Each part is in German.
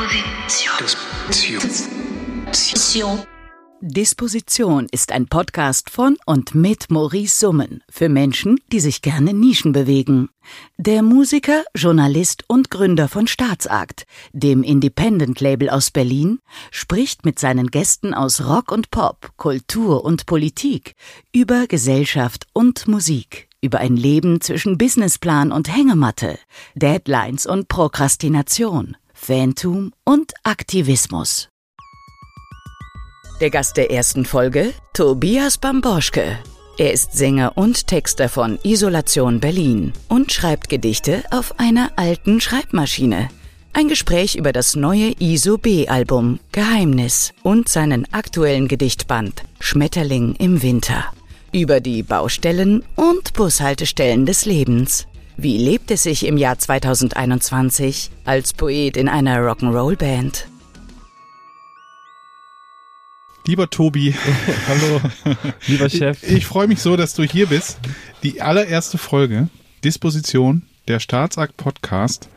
Disposition. Disposition. Disposition ist ein Podcast von und mit Maurice Summen für Menschen, die sich gerne Nischen bewegen. Der Musiker, Journalist und Gründer von Staatsakt, dem Independent-Label aus Berlin, spricht mit seinen Gästen aus Rock und Pop, Kultur und Politik über Gesellschaft und Musik, über ein Leben zwischen Businessplan und Hängematte, Deadlines und Prokrastination, Fantum und Aktivismus. Der Gast der ersten Folge, Tobias Bamboschke. Er ist Sänger und Texter von Isolation Berlin und schreibt Gedichte auf einer alten Schreibmaschine. Ein Gespräch über das neue ISO B-Album Geheimnis und seinen aktuellen Gedichtband Schmetterling im Winter. Über die Baustellen und Bushaltestellen des Lebens. Wie lebt es sich im Jahr 2021 als Poet in einer Rock'n'Roll-Band? Lieber Tobi. Hallo, lieber Chef. Ich, ich freue mich so, dass du hier bist. Die allererste Folge, Disposition, der Staatsakt Podcast.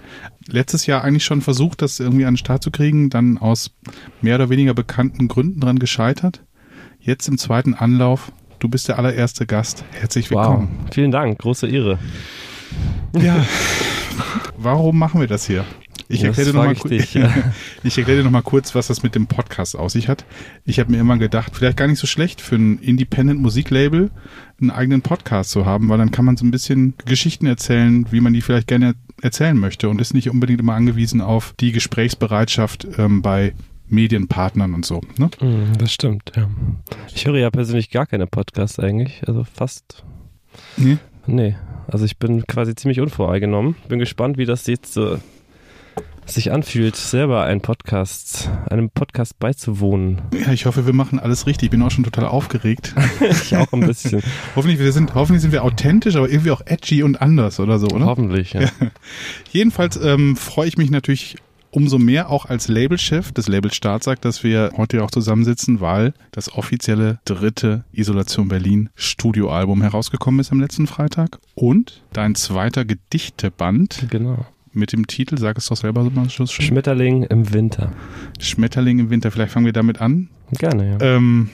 Letztes Jahr eigentlich schon versucht, das irgendwie an den Start zu kriegen, dann aus mehr oder weniger bekannten Gründen dran gescheitert. Jetzt im zweiten Anlauf. Du bist der allererste Gast. Herzlich willkommen. Wow. Vielen Dank, große Ehre. Ja. Warum machen wir das hier? Ich erkläre, dir noch mal, dich, ja. ich erkläre dir noch mal kurz, was das mit dem Podcast aus sich hat. Ich habe mir immer gedacht, vielleicht gar nicht so schlecht für ein Independent Musiklabel einen eigenen Podcast zu haben, weil dann kann man so ein bisschen Geschichten erzählen, wie man die vielleicht gerne erzählen möchte und ist nicht unbedingt immer angewiesen auf die Gesprächsbereitschaft ähm, bei Medienpartnern und so. Ne? Das stimmt, ja. Ich höre ja persönlich gar keine Podcasts eigentlich, also fast. Nee? Nee, also ich bin quasi ziemlich unvoreingenommen. Bin gespannt, wie das jetzt so sich anfühlt, selber einen Podcast, einem Podcast beizuwohnen. Ja, ich hoffe, wir machen alles richtig. Ich bin auch schon total aufgeregt. ich auch ein bisschen. hoffentlich, wir sind, hoffentlich sind wir authentisch, aber irgendwie auch edgy und anders oder so, oder? Hoffentlich, ja. ja. Jedenfalls ähm, freue ich mich natürlich umso mehr auch als Labelchef des Labels Staatsakt, dass wir heute auch zusammensitzen, weil das offizielle dritte Isolation Berlin Studioalbum herausgekommen ist am letzten Freitag und dein zweiter Gedichteband. Genau mit dem Titel, sag es doch selber mal schon. Schmetterling im Winter. Schmetterling im Winter, vielleicht fangen wir damit an. Gerne, ja. Ähm,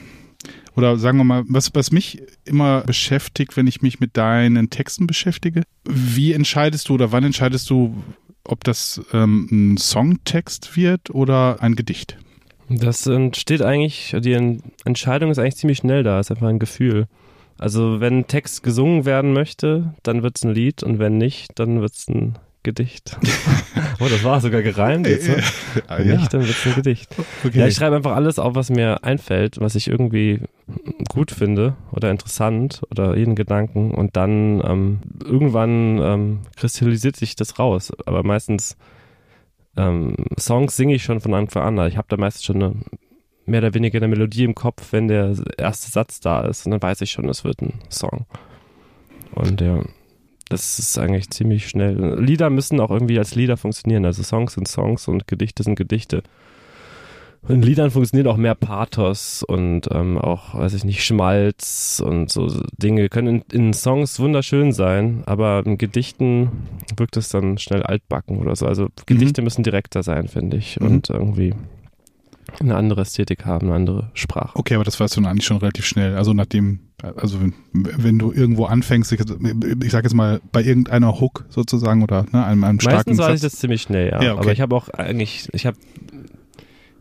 oder sagen wir mal, was, was mich immer beschäftigt, wenn ich mich mit deinen Texten beschäftige, wie entscheidest du oder wann entscheidest du, ob das ähm, ein Songtext wird oder ein Gedicht? Das entsteht eigentlich, die Entscheidung ist eigentlich ziemlich schnell da, ist einfach ein Gefühl. Also wenn ein Text gesungen werden möchte, dann wird es ein Lied und wenn nicht, dann wird es ein Gedicht. oh, das war sogar gereimt jetzt. Ne? ja. Nicht, dann wird es ein Gedicht. Okay. Ja, ich schreibe einfach alles auf, was mir einfällt, was ich irgendwie gut finde oder interessant oder jeden Gedanken und dann ähm, irgendwann ähm, kristallisiert sich das raus. Aber meistens ähm, Songs singe ich schon von Anfang an. Ich habe da meistens schon eine, mehr oder weniger eine Melodie im Kopf, wenn der erste Satz da ist und dann weiß ich schon, es wird ein Song. Und ja. Das ist eigentlich ziemlich schnell. Lieder müssen auch irgendwie als Lieder funktionieren. Also Songs sind Songs und Gedichte sind Gedichte. In Liedern funktioniert auch mehr Pathos und ähm, auch, weiß ich nicht, Schmalz und so Dinge können in, in, Songs wunderschön sein, aber in Gedichten wirkt es dann schnell altbacken oder so. Also Gedichte mhm. müssen direkter sein, finde ich. Mhm. Und irgendwie eine andere Ästhetik haben, eine andere Sprache. Okay, aber das weißt du eigentlich schon relativ schnell. Also nachdem, also wenn, du irgendwo anfängst, ich, ich sage jetzt mal bei irgendeiner Hook sozusagen oder ne, einem, einem starken Meistens weiß ich das ziemlich schnell, ja. ja okay. Aber ich habe auch eigentlich, ich habe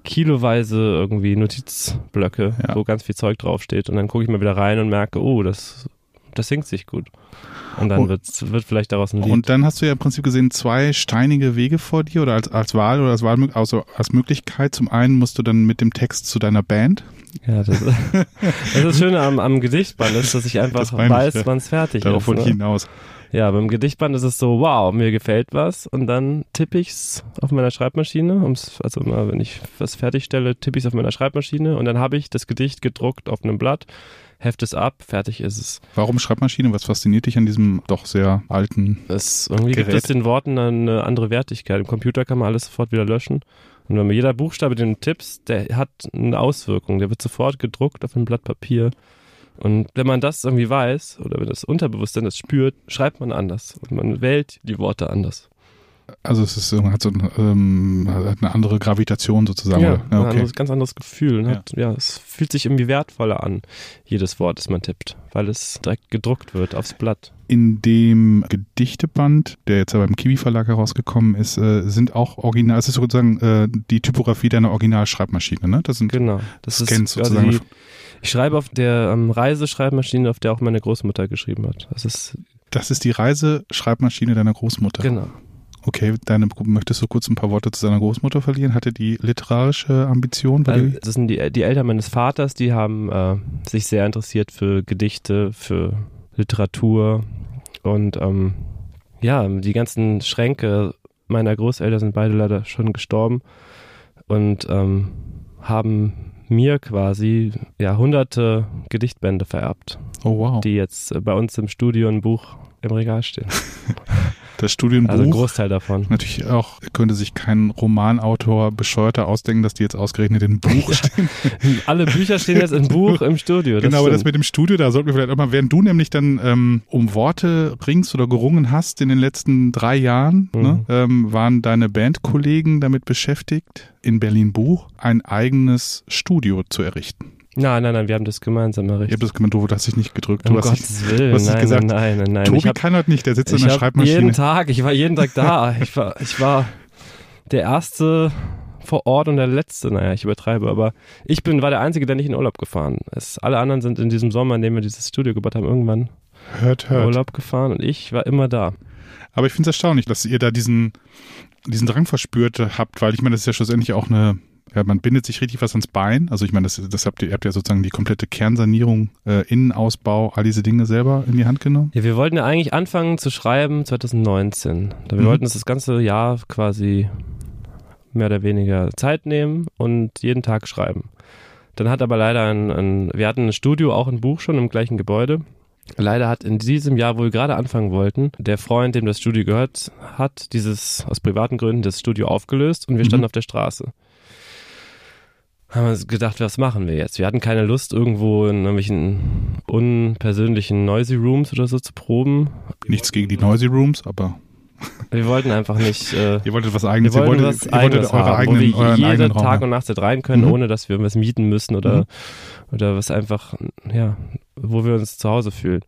kiloweise irgendwie Notizblöcke, ja. wo ganz viel Zeug draufsteht und dann gucke ich mal wieder rein und merke, oh, das, das singt sich gut. Und dann wird, wird vielleicht daraus ein Lied. Und dann hast du ja im Prinzip gesehen zwei steinige Wege vor dir oder als, als Wahl oder als, Wahl, also als Möglichkeit. Zum einen musst du dann mit dem Text zu deiner Band. Ja, das, das ist Schöne am, am Gedichtband ist, dass ich einfach weiß, wann es fertig Darauf ist. Darauf ne? hinaus. Ja, beim Gedichtband ist es so, wow, mir gefällt was und dann tippe ich es auf meiner Schreibmaschine. Also immer, wenn ich was fertigstelle, tippe ich es auf meiner Schreibmaschine und dann habe ich das Gedicht gedruckt auf einem Blatt heft es ab, fertig ist es. Warum Schreibmaschine? Was fasziniert dich an diesem doch sehr alten es, Irgendwie Gerät? gibt es den Worten eine andere Wertigkeit. Im Computer kann man alles sofort wieder löschen. Und wenn man jeder Buchstabe, den du tippst, der hat eine Auswirkung. Der wird sofort gedruckt auf ein Blatt Papier. Und wenn man das irgendwie weiß oder wenn das Unterbewusstsein das spürt, schreibt man anders. Und man wählt die Worte anders. Also es ist, hat so ein, ähm, hat eine andere Gravitation sozusagen. Ja, ein okay. anderes, ganz anderes Gefühl. Und Hat, ja. es fühlt sich irgendwie wertvoller an, jedes Wort, das man tippt, weil es direkt gedruckt wird aufs Blatt. In dem Gedichteband, der jetzt ja beim Kiwi Verlag herausgekommen ist, äh, sind auch original, es ist sozusagen äh, die Typografie deiner Originalschreibmaschine, ne? Das sind Genau. Das Scans ist sozusagen. die, ich schreibe auf der ähm, Reiseschreibmaschine, auf der auch meine Großmutter geschrieben hat. Das ist Das ist die Reiseschreibmaschine deiner Großmutter. genau. Okay, deine, möchtest du kurz ein paar Worte zu deiner Großmutter verlieren? Hatte die literarische Ambition? Also, das sind die, die Eltern meines Vaters, die haben äh, sich sehr interessiert für Gedichte, für Literatur und ähm, ja, die ganzen Schränke meiner Großeltern sind beide leider schon gestorben und ähm, haben mir quasi ja hunderte Gedichtbände vererbt, oh wow. die jetzt äh, bei uns im Studio ein Buch im Regal stehen. das Studienbuch. Also ein Großteil davon. Natürlich auch, könnte sich kein Romanautor bescheuerter ausdenken, dass die jetzt ausgerechnet in Buch stehen. Alle Bücher stehen jetzt im Buch im Studio. genau, aber das stimmt. mit dem Studio, da sollten wir vielleicht auch mal, während du nämlich dann ähm, um Worte ringst oder gerungen hast in den letzten drei Jahren, Mhm. ne, ähm, waren deine Bandkollegen damit beschäftigt, in Berlin Buch ein eigenes Studio zu errichten. Nein, nein, nein, wir haben das gemeinsam Ich errichtet. habe das gemeint, du hast dich nicht gedrückt. Du Um hast Gottes Willen, du hast nein, gesagt, nein, nein, nein. Tobi ich hab, kann das nicht, der sitzt in ich der Schreibmaschine. jeden Tag, ich war jeden Tag da. Ich war, ich war der Erste vor Ort und der Letzte. Naja, ich übertreibe, aber ich bin, war der Einzige, der nicht in Urlaub gefahren ist. Alle anderen sind in diesem Sommer, in dem wir dieses Studio gebaut haben, irgendwann hört, in hört. Urlaub gefahren und ich war immer da. Aber ich finde es erstaunlich, dass ihr da diesen, diesen Drang verspürt habt, weil ich meine, das ist ja schlussendlich auch eine, ja, man bindet sich richtig was ans Bein. Also ich meine, das, das habt ihr, ihr habt ja sozusagen die komplette Kernsanierung, äh, Innenausbau, all diese Dinge selber in die Hand genommen. Ja, wir wollten ja eigentlich anfangen zu schreiben 2019. Wir Mhm. wollten uns das ganze Jahr quasi mehr oder weniger Zeit nehmen und jeden Tag schreiben. Dann hat aber leider ein, ein wir hatten ein Studio, auch ein Buch schon im gleichen Gebäude. Leider hat in diesem Jahr, wo wir gerade anfangen wollten, der Freund, dem das Studio gehört hat, dieses aus privaten Gründen das Studio aufgelöst und wir Mhm. standen auf der Straße. Haben wir gedacht, was machen wir jetzt? Wir hatten keine Lust, irgendwo in irgendwelchen unpersönlichen Noisy Rooms oder so zu proben. Nichts gegen die Noisy Rooms, aber Wir wollten einfach nicht. Äh, ihr wolltet was wir eigenes. wollten ihr was wolltet, ihr wolltet eure haben, eigenen, wo wir jeden Tag haben. und Nacht rein können, Mhm. ohne dass wir irgendwas mieten müssen oder Mhm. oder was einfach, ja, wo wir uns zu Hause fühlen.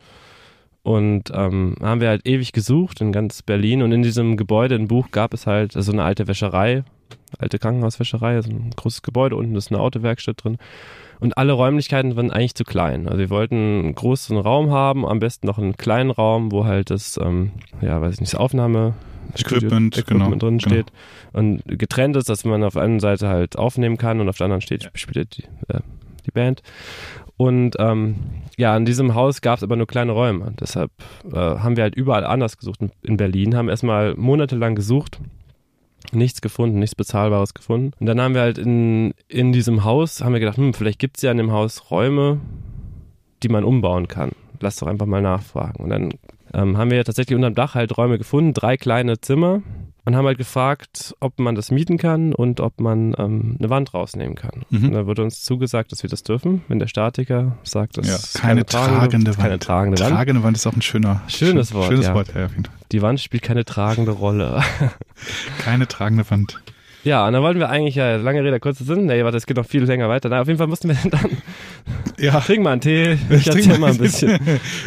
Und ähm, haben wir halt ewig gesucht in ganz Berlin und in diesem Gebäude in Buch gab es halt so eine alte Wäscherei, alte Krankenhauswäscherei, so ein großes Gebäude, unten ist eine Autowerkstatt drin. Und alle Räumlichkeiten waren eigentlich zu klein. Also wir wollten einen großen Raum haben, am besten noch einen kleinen Raum, wo halt das, ähm, ja, weiß ich nicht, das Aufnahme Equipment, Equipment genau, drin genau. steht und getrennt ist, dass man auf der einen Seite halt aufnehmen kann und auf der anderen steht, spielt die, äh, die Band. Und ähm, ja, in diesem Haus gab es aber nur kleine Räume. Deshalb äh, haben wir halt überall anders gesucht in- in Berlin, haben erstmal monatelang gesucht, nichts gefunden, nichts Bezahlbares gefunden. Und dann haben wir halt in, in diesem Haus, haben wir gedacht, hm, vielleicht gibt es ja in dem Haus Räume, die man umbauen kann. Lass doch einfach mal nachfragen. Und dann ähm, haben wir tatsächlich unterm Dach halt Räume gefunden, drei kleine Zimmer und haben halt gefragt, ob man das mieten kann und ob man ähm, eine Wand rausnehmen kann. Mhm. Und da wurde uns zugesagt, dass wir das dürfen, wenn der Statiker sagt, das Ja, ist keine, tragende, keine Wand. tragende Wand. Tragende Wand ist auch ein schöner, Schönes schön- Wort, Schönes ja. Wort, ja. Die Wand spielt keine tragende Rolle. Keine tragende Wand. ja, und dann wollten wir eigentlich, ja, lange Rede, kurzer Sinn, nee, warte, es geht noch viel länger weiter. Na, auf jeden Fall mussten wir dann, Ja, trink mal einen Tee, Ich ich erzähl mal- ein bisschen.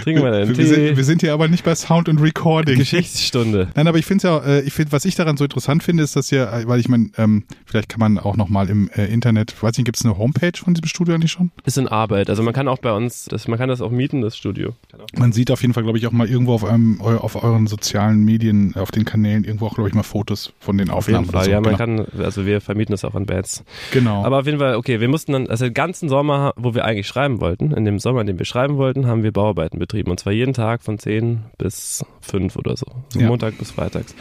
Trink mal einen wir, Tee. sind, wir sind hier aber nicht bei Sound and Recording. Geschichtsstunde. Nein, aber ich finde ja, äh, ich finde, was ich daran so interessant finde, ist, dass ihr, äh, weil ich meine, ähm, vielleicht kann man auch nochmal im äh, Internet, weiß nicht, gibt es eine Homepage von diesem Studio eigentlich schon? Ist in Arbeit. Also man kann auch bei uns, das, man kann das auch mieten, das Studio. Man sieht auf jeden Fall, glaube ich, auch mal irgendwo auf eu- auf euren sozialen Medien, auf den Kanälen irgendwo auch, glaube ich, mal Fotos von den Auf jeden Aufnahmen. Fall. so. Ja, man genau. kann, also wir vermieten das auch an Bands. genau. Aber auf jeden Fall, okay, wir mussten dann, also den ganzen Sommer, wo wir eigentlich schreiben wollten, in dem Sommer, in dem wir schreiben wollten, haben wir Bauarbeiten betrieben. Und zwar jeden Tag von 10 bis 5 oder so. So Ja. Montag bis Freitags.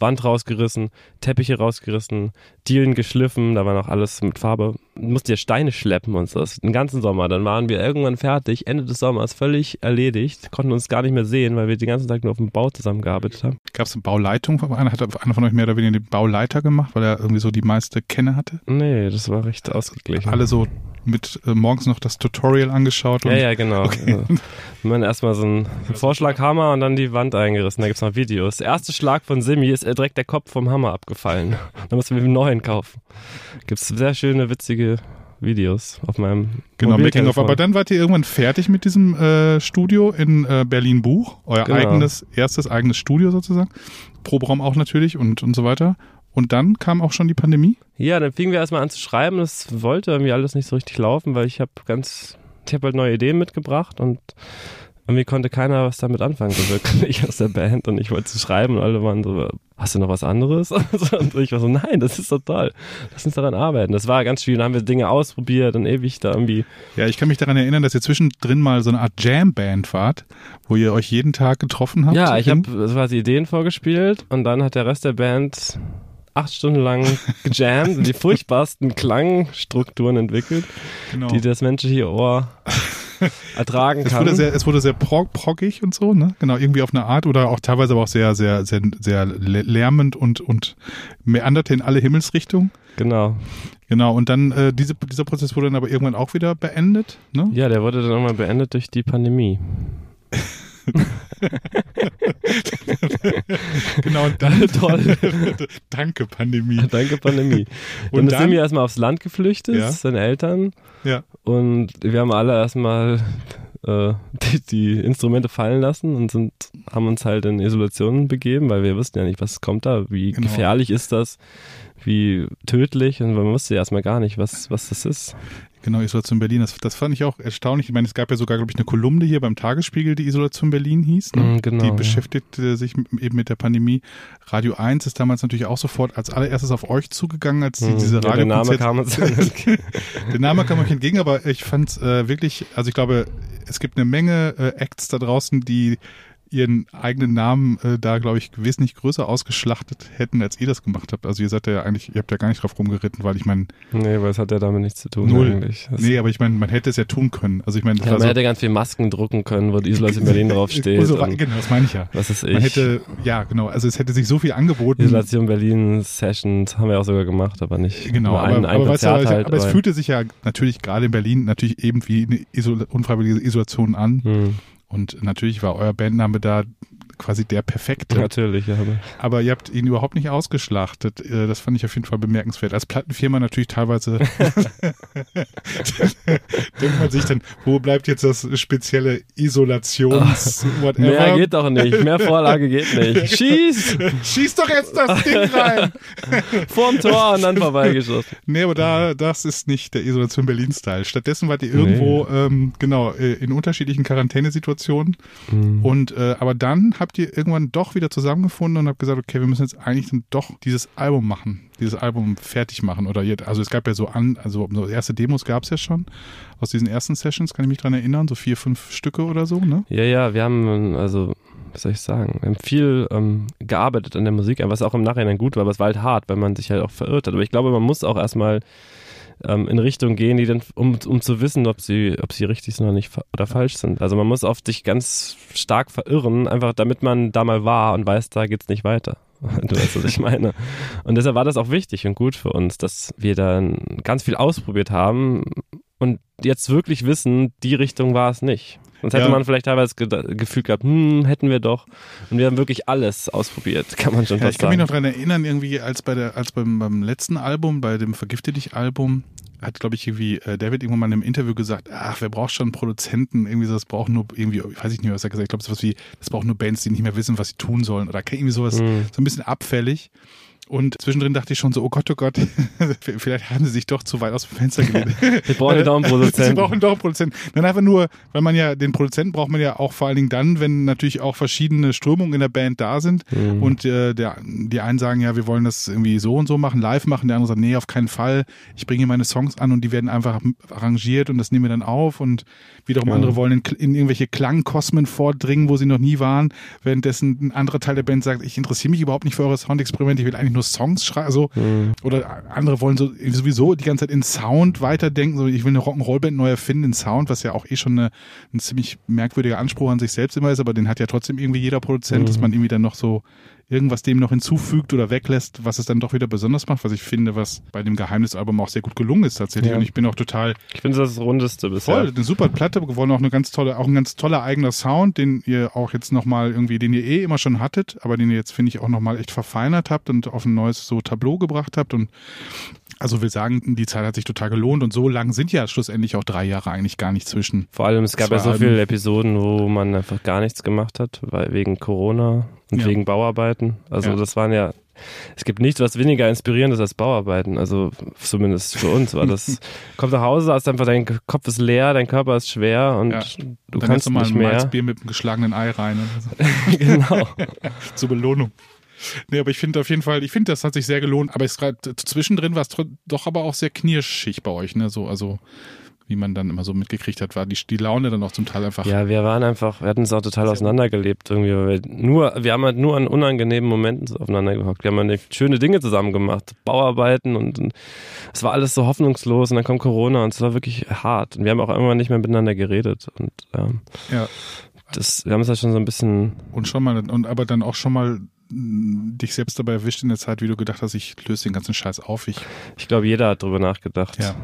Wand rausgerissen, Teppiche rausgerissen, Dielen geschliffen, da war noch alles mit Farbe. Mussten ja Steine schleppen und so. Den ganzen Sommer. Dann waren wir irgendwann fertig, Ende des Sommers, völlig erledigt, konnten uns gar nicht mehr sehen, weil wir den ganzen Tag nur auf dem Bau zusammengearbeitet haben. Gab es eine Bauleitung? Einer hat einer von euch mehr oder weniger den Bauleiter gemacht, weil er irgendwie so die meiste Kenne hatte? Nee, das war recht ausgeglichen. Alle so mit äh, morgens noch das Tutorial angeschaut und Ja, ja, genau. Okay. Also, man erstmal so einen Vorschlaghammer und dann die Wand eingerissen. Da gibt's noch Videos. Der erste Schlag von Simi ist direkt der Kopf vom Hammer abgefallen. Da mussten wir einen neuen kaufen. Gibt es sehr schöne, witzige Videos auf meinem Genau, Making of. Aber dann wart ihr irgendwann fertig mit diesem äh, Studio in äh, Berlin Buch, euer genau. eigenes, erstes eigenes Studio sozusagen. Proberaum auch natürlich und, und so weiter. Und dann kam auch schon die Pandemie? Ja, dann fingen wir erstmal an zu schreiben. Das wollte irgendwie alles nicht so richtig laufen, weil ich habe ganz, ich habe halt neue Ideen mitgebracht und irgendwie konnte keiner was damit anfangen, so wirklich aus der Band. Und ich wollte schreiben und alle waren so, hast du noch was anderes? und ich war so, nein, das ist total, lass uns daran arbeiten. Das war ganz schwierig. Dann haben wir Dinge ausprobiert und ewig da irgendwie. Ja, ich kann mich daran erinnern, dass ihr zwischendrin mal so eine Art Jam-Band wart, wo ihr euch jeden Tag getroffen habt. Ja, ich habe quasi Ideen vorgespielt und dann hat der Rest der Band acht Stunden lang gejammt und die furchtbarsten Klangstrukturen entwickelt, genau. die das menschliche Ohr ertragen kann. Es wurde sehr, es wurde sehr prog, proggig und so, ne? Genau, irgendwie auf eine Art oder auch teilweise aber auch sehr, sehr, sehr, sehr lärmend und, und meanderte in alle Himmelsrichtungen. Genau. Genau, und dann äh, diese, dieser Prozess wurde dann aber irgendwann auch wieder beendet, ne? Ja, der wurde dann irgendwann beendet durch die Pandemie. genau, dann toll. Danke, Pandemie. Danke, Pandemie. Und, und dann sind wir erstmal aufs Land geflüchtet, ja. seine Eltern. Ja. Und wir haben alle erstmal äh, die, die, Instrumente fallen lassen und sind, haben uns halt in Isolation begeben, weil wir wussten ja nicht, was kommt da, wie genau. gefährlich ist das, wie tödlich und man wusste ja erstmal gar nicht, was, was das ist. Genau, Isolation Berlin. Das, das fand ich auch erstaunlich. Ich meine, es gab ja sogar, glaube ich, eine Kolumne hier beim Tagesspiegel, die Isolation Berlin hieß. Ne? Mm, genau, die beschäftigte ja. sich eben mit der Pandemie. Radio 1 ist damals natürlich auch sofort als allererstes auf euch zugegangen, als mm, diese Radio. Ja, der Name kam uns der Name kam euch entgegen, aber ich fand es äh, wirklich, also ich glaube, es gibt eine Menge äh, Acts da draußen, die ihren eigenen Namen äh, da, glaube ich, wesentlich größer ausgeschlachtet hätten, als ihr das gemacht habt. Also ihr seid ja eigentlich, ihr habt ja gar nicht drauf rumgeritten, weil ich meine. Nee, weil es hat ja damit nichts zu tun null. eigentlich. Das nee, aber ich meine, man hätte es ja tun können. Also ich meine, ja, man so hätte ganz viel Masken drucken können, wo die Isolation Berlin draufsteht. So, genau, das meine ich ja. Was ist ich? Man hätte, ja, genau, also es hätte sich so viel angeboten. Isolation Berlin Sessions haben wir auch sogar gemacht, aber nicht genau, aber, ein, ein aber, weißt du, halt, aber, aber es fühlte sich ja natürlich gerade in Berlin natürlich eben wie eine Isol unfreiwillige Isolation an. Hm. Und natürlich war euer Bandname da quasi der perfekte. Natürlich, ja. Aber ihr habt ihn überhaupt nicht ausgeschlachtet. Äh, das fand ich auf jeden Fall bemerkenswert. Als Plattenfirma natürlich teilweise denkt man sich dann, wo bleibt jetzt das spezielle Isolations whatever? Mehr geht doch nicht. Mehr Vorlage geht nicht. Schieß! Schieß doch jetzt das Ding rein! Vorm Tor und dann vorbeigeschossen. Nee, aber da, das ist nicht der Isolation Berlin-Style. Stattdessen wart ihr irgendwo, nee. ähm, genau, äh, in unterschiedlichen Quarantänesituationen. Mhm. Und, äh, aber dann habt habt ihr irgendwann doch wieder zusammengefunden und habt gesagt, okay, wir müssen jetzt eigentlich dann doch dieses Album machen, dieses Album fertig machen. Oder ihr, also es gab ja so an, also so erste Demos gab es ja schon aus diesen ersten Sessions, kann ich mich dran erinnern, so vier, fünf Stücke oder so, ne? Ja, ja, wir haben also was soll ich sagen, wir haben viel ähm, gearbeitet an der Musik, was auch im Nachhinein gut war, aber es war halt hart, weil man sich halt auch verirrt hat. Aber ich glaube, man muss auch erstmal ähm, in Richtung gehen, die dann, um, um zu wissen, ob sie, ob sie richtig sind oder nicht oder falsch sind. Also man muss oft sich ganz stark verirren, einfach damit man da mal war und weiß, da geht's nicht weiter. Du weißt, was ich meine. Und deshalb war das auch wichtig und gut für uns, dass wir dann ganz viel ausprobiert haben und jetzt wirklich wissen, die Richtung war es nicht. Sonst hätte ja. man vielleicht teilweise ge Gefühl gehabt, hm, hätten wir doch. Und wir haben wirklich alles ausprobiert, kann man schon ja, fast sagen. Ich kann mich noch daran erinnern, irgendwie als bei der, als beim, beim letzten Album, bei dem Vergifte dich Album, hat, glaube ich, irgendwie äh, David irgendwann mal in einem Interview gesagt, ach, wer braucht schon einen Produzenten? Irgendwie so, das braucht nur irgendwie, weiß ich nicht, was er gesagt hat. Ich glaube, sowas wie, das braucht nur Bands, die nicht mehr wissen, was sie tun sollen. Oder irgendwie sowas, mhm. so ein bisschen abfällig. Und zwischendrin dachte ich schon so, oh Gott, oh Gott, vielleicht haben sie sich doch zu weit aus dem Fenster gelehnt. Wir brauchen doch einen Produzenten. sie brauchen doch einen Produzenten. Dann einfach nur, weil man ja, den Produzenten braucht man ja auch vor allen Dingen dann, wenn natürlich auch verschiedene Strömungen in der Band da sind. Mhm. Und äh, der, die einen sagen, ja, wir wollen das irgendwie so und so machen, live machen. Der andere sagt, nee, auf keinen Fall. Ich bringe meine Songs an und die werden einfach arrangiert und das nehmen wir dann auf. Und wiederum ja. andere wollen in, in irgendwelche Klangkosmen vordringen, wo sie noch nie waren. Währenddessen ein anderer Teil der Band sagt, ich interessiere mich überhaupt nicht für eure Soundexperimente, ich will eigentlich nur Songs schreiben, also, mhm. oder andere wollen so sowieso die ganze Zeit in Sound weiterdenken, so ich will eine Rock'n'Roll-Band neu erfinden in Sound, was ja auch eh schon eine, ein ziemlich merkwürdiger Anspruch an sich selbst immer ist, aber den hat ja trotzdem irgendwie jeder Produzent, mhm. dass man irgendwie dann noch so irgendwas dem noch hinzufügt oder weglässt, was es dann doch wieder besonders macht, was ich finde, was bei dem Geheimnisalbum auch sehr gut gelungen ist tatsächlich. Ja. Und ich bin auch total. Ich finde das, das rundeste bisher. Voll, eine super Platte geworden, auch eine ganz tolle, auch ein ganz toller eigener Sound, den ihr auch jetzt nochmal irgendwie, den ihr eh immer schon hattet, aber den ihr jetzt, finde ich, auch nochmal echt verfeinert habt und auf ein neues so Tableau gebracht habt und also wir sagen, die Zeit hat sich total gelohnt und so lang sind ja schlussendlich auch drei Jahre eigentlich gar nicht zwischen. Vor allem, es gab ja so viele Episoden, wo man einfach gar nichts gemacht hat, weil wegen Corona und ja. wegen Bauarbeiten. Also ja. das waren ja, es gibt nichts, was weniger inspirierend ist als Bauarbeiten. Also zumindest für uns war das. Kommt nach Hause, hast einfach dein Kopf ist leer, dein Körper ist schwer und ja. du Dann kannst du mal nicht mehr. Bier mit einem geschlagenen Ei rein. So. genau. Zur Belohnung. Nee, aber ich finde auf jeden Fall, ich finde, das hat sich sehr gelohnt. Aber es zwischendrin war es doch aber auch sehr knirschig bei euch, ne? So, also wie man dann immer so mitgekriegt hat, war die, die Laune dann auch zum Teil einfach. Ja, wir waren einfach, wir hatten es auch total auseinandergelebt irgendwie. Wir nur, wir haben halt nur an unangenehmen Momenten aufeinander gehockt. Wir haben halt schöne Dinge zusammen gemacht, Bauarbeiten und, und es war alles so hoffnungslos und dann kommt Corona und es war wirklich hart. Und wir haben auch irgendwann nicht mehr miteinander geredet und ähm, ja. Das, wir haben es halt schon so ein bisschen. Und schon mal, und aber dann auch schon mal dich selbst dabei erwischt in der Zeit, wie du gedacht hast, ich löse den ganzen Scheiß auf? Ich, ich glaube, jeder hat darüber nachgedacht ja.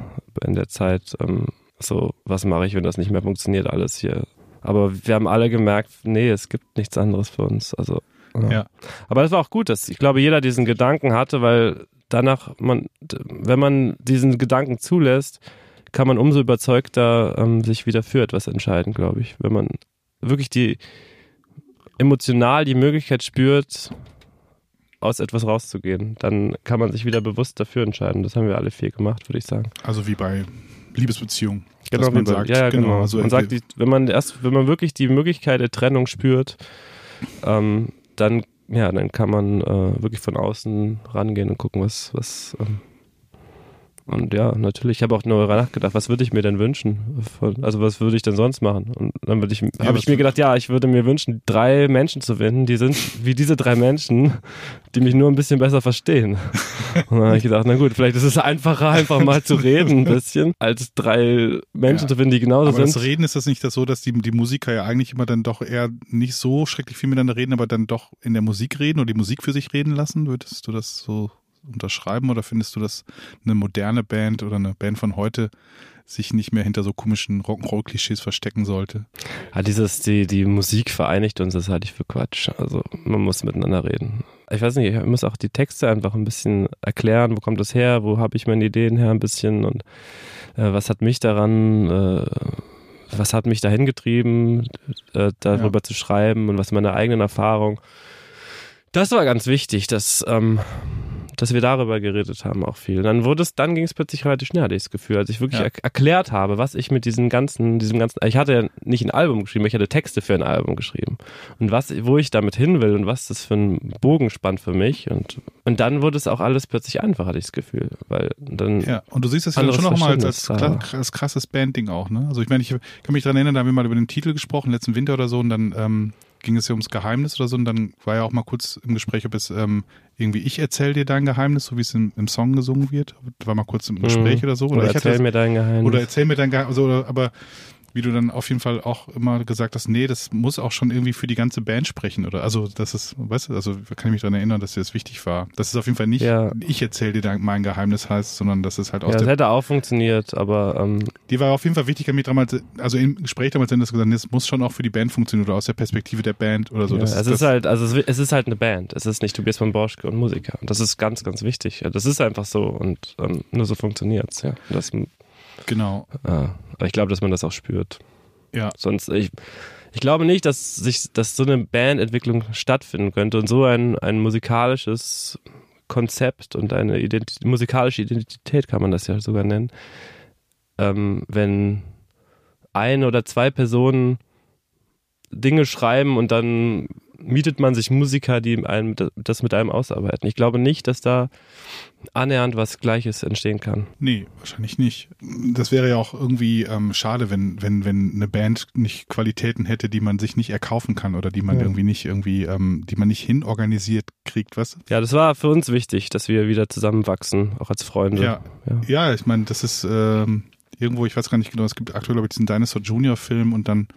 in der Zeit. Ähm, so, was mache ich, wenn das nicht mehr funktioniert, alles hier. Aber wir haben alle gemerkt, nee, es gibt nichts anderes für uns. Also, ja. ja. Aber das war auch gut, dass ich glaube, jeder diesen Gedanken hatte, weil danach, man, wenn man diesen Gedanken zulässt, kann man umso überzeugter ähm, sich wieder für etwas entscheiden, glaube ich. Wenn man wirklich die, emotional die Möglichkeit spürt, aus etwas rauszugehen, dann kann man sich wieder bewusst dafür entscheiden. Das haben wir alle viel gemacht, würde ich sagen. Also wie bei Liebesbeziehungen. Genau, man sagt, ja, genau. genau. Also man sagt, wenn man erst, wenn man wirklich die Möglichkeit der Trennung spürt, ähm, dann, ja, dann kann man äh, wirklich von außen rangehen und gucken, was, was ähm, und ja, natürlich, ich habe auch darüber nachgedacht, was würde ich mir denn wünschen? Also was würde ich denn sonst machen? Und dann würde ich, ja, habe ich mir gedacht, ja, ich würde mir wünschen, drei Menschen zu finden, die sind wie diese drei Menschen, die mich nur ein bisschen besser verstehen. Und dann habe ich gedacht, na gut, vielleicht ist es einfacher, einfach mal zu reden ein bisschen, als drei Menschen ja. zu finden, die genauso aber sind. Das Reden ist das nicht das so, dass die, die Musiker ja eigentlich immer dann doch eher nicht so schrecklich viel miteinander reden, aber dann doch in der Musik reden oder die Musik für sich reden lassen? Würdest du das so unterschreiben oder findest du, dass eine moderne Band oder eine Band von heute sich nicht mehr hinter so komischen Rock'n'Roll-Klischees verstecken sollte? Ja, dieses, die, die Musik vereinigt uns, das halte ich für Quatsch. Also man muss miteinander reden. Ich weiß nicht, ich muss auch die Texte einfach ein bisschen erklären, wo kommt das her, wo habe ich meine Ideen her ein bisschen und äh, was hat mich daran, äh, was hat mich dahin getrieben, äh, darüber ja. zu schreiben und was meine eigenen Erfahrungen. Das war ganz wichtig, dass ähm, dass wir darüber geredet haben auch viel. Dann wurde es, dann ging es plötzlich relativ schnell, hatte ich das Gefühl, als ich wirklich ja. er erklärt habe, was ich mit diesen ganzen, diesem ganzen, ich hatte ja nicht ein Album geschrieben, ich hatte Texte für ein Album geschrieben und was, wo ich damit hin will und was das für ein Bogen spannt für mich und und dann wurde es auch alles plötzlich einfach, hatte ich das Gefühl, weil dann ja und du siehst das ja schon nochmal als, als, als krasses Bandding auch, ne? Also ich meine, ich kann mich daran erinnern, da haben wir mal über den Titel gesprochen letzten Winter oder so und dann ähm, ging es ja ums Geheimnis oder so und dann war ja auch mal kurz im Gespräch, ob es ähm, irgendwie ich erzähl dir dein Geheimnis, so wie es im, im Song gesungen wird. War mal kurz im Gespräch mhm. oder so. Oder, oder erzähl mir dein Geheimnis. Oder erzähl mir dein Geheimnis. Also, aber wie du dann auf jeden Fall auch immer gesagt hast, nee, das muss auch schon irgendwie für die ganze Band sprechen oder also das ist, weißt du, also kann ich mich daran erinnern, dass dir das wichtig war. Das ist auf jeden Fall nicht, ja. ich erzähle dir mein Geheimnis heißt, sondern das ist halt auch. Ja, das hätte auch funktioniert, aber ähm, die war auf jeden Fall wichtig, mich damals, also im Gespräch damals haben das gesagt, nee, es muss schon auch für die Band funktionieren oder aus der Perspektive der Band oder so. Ja, das, es ist halt, also es ist halt eine Band. Es ist nicht Tobias von Borschke und Musiker. Und das ist ganz, ganz wichtig. Das ist einfach so und ähm, nur so funktioniert's, ja. Das, genau. Äh, aber ich glaube, dass man das auch spürt. Ja. Sonst, ich, ich glaube nicht, dass sich, dass so eine Bandentwicklung stattfinden könnte und so ein, ein musikalisches Konzept und eine Identität, musikalische Identität kann man das ja sogar nennen, ähm, wenn ein oder zwei Personen Dinge schreiben und dann mietet man sich Musiker, die einem das mit einem ausarbeiten. Ich glaube nicht, dass da annähernd was Gleiches entstehen kann. Nee, wahrscheinlich nicht. Das wäre ja auch irgendwie ähm, schade, wenn, wenn, wenn eine Band nicht Qualitäten hätte, die man sich nicht erkaufen kann oder die man ja. irgendwie nicht irgendwie, ähm, die man nicht hinorganisiert kriegt, was? Ja, das war für uns wichtig, dass wir wieder zusammenwachsen, auch als Freunde. Ja, ja. ja ich meine, das ist ähm, irgendwo, ich weiß gar nicht genau, es gibt aktuell, glaube ich, diesen Dinosaur Junior Film und dann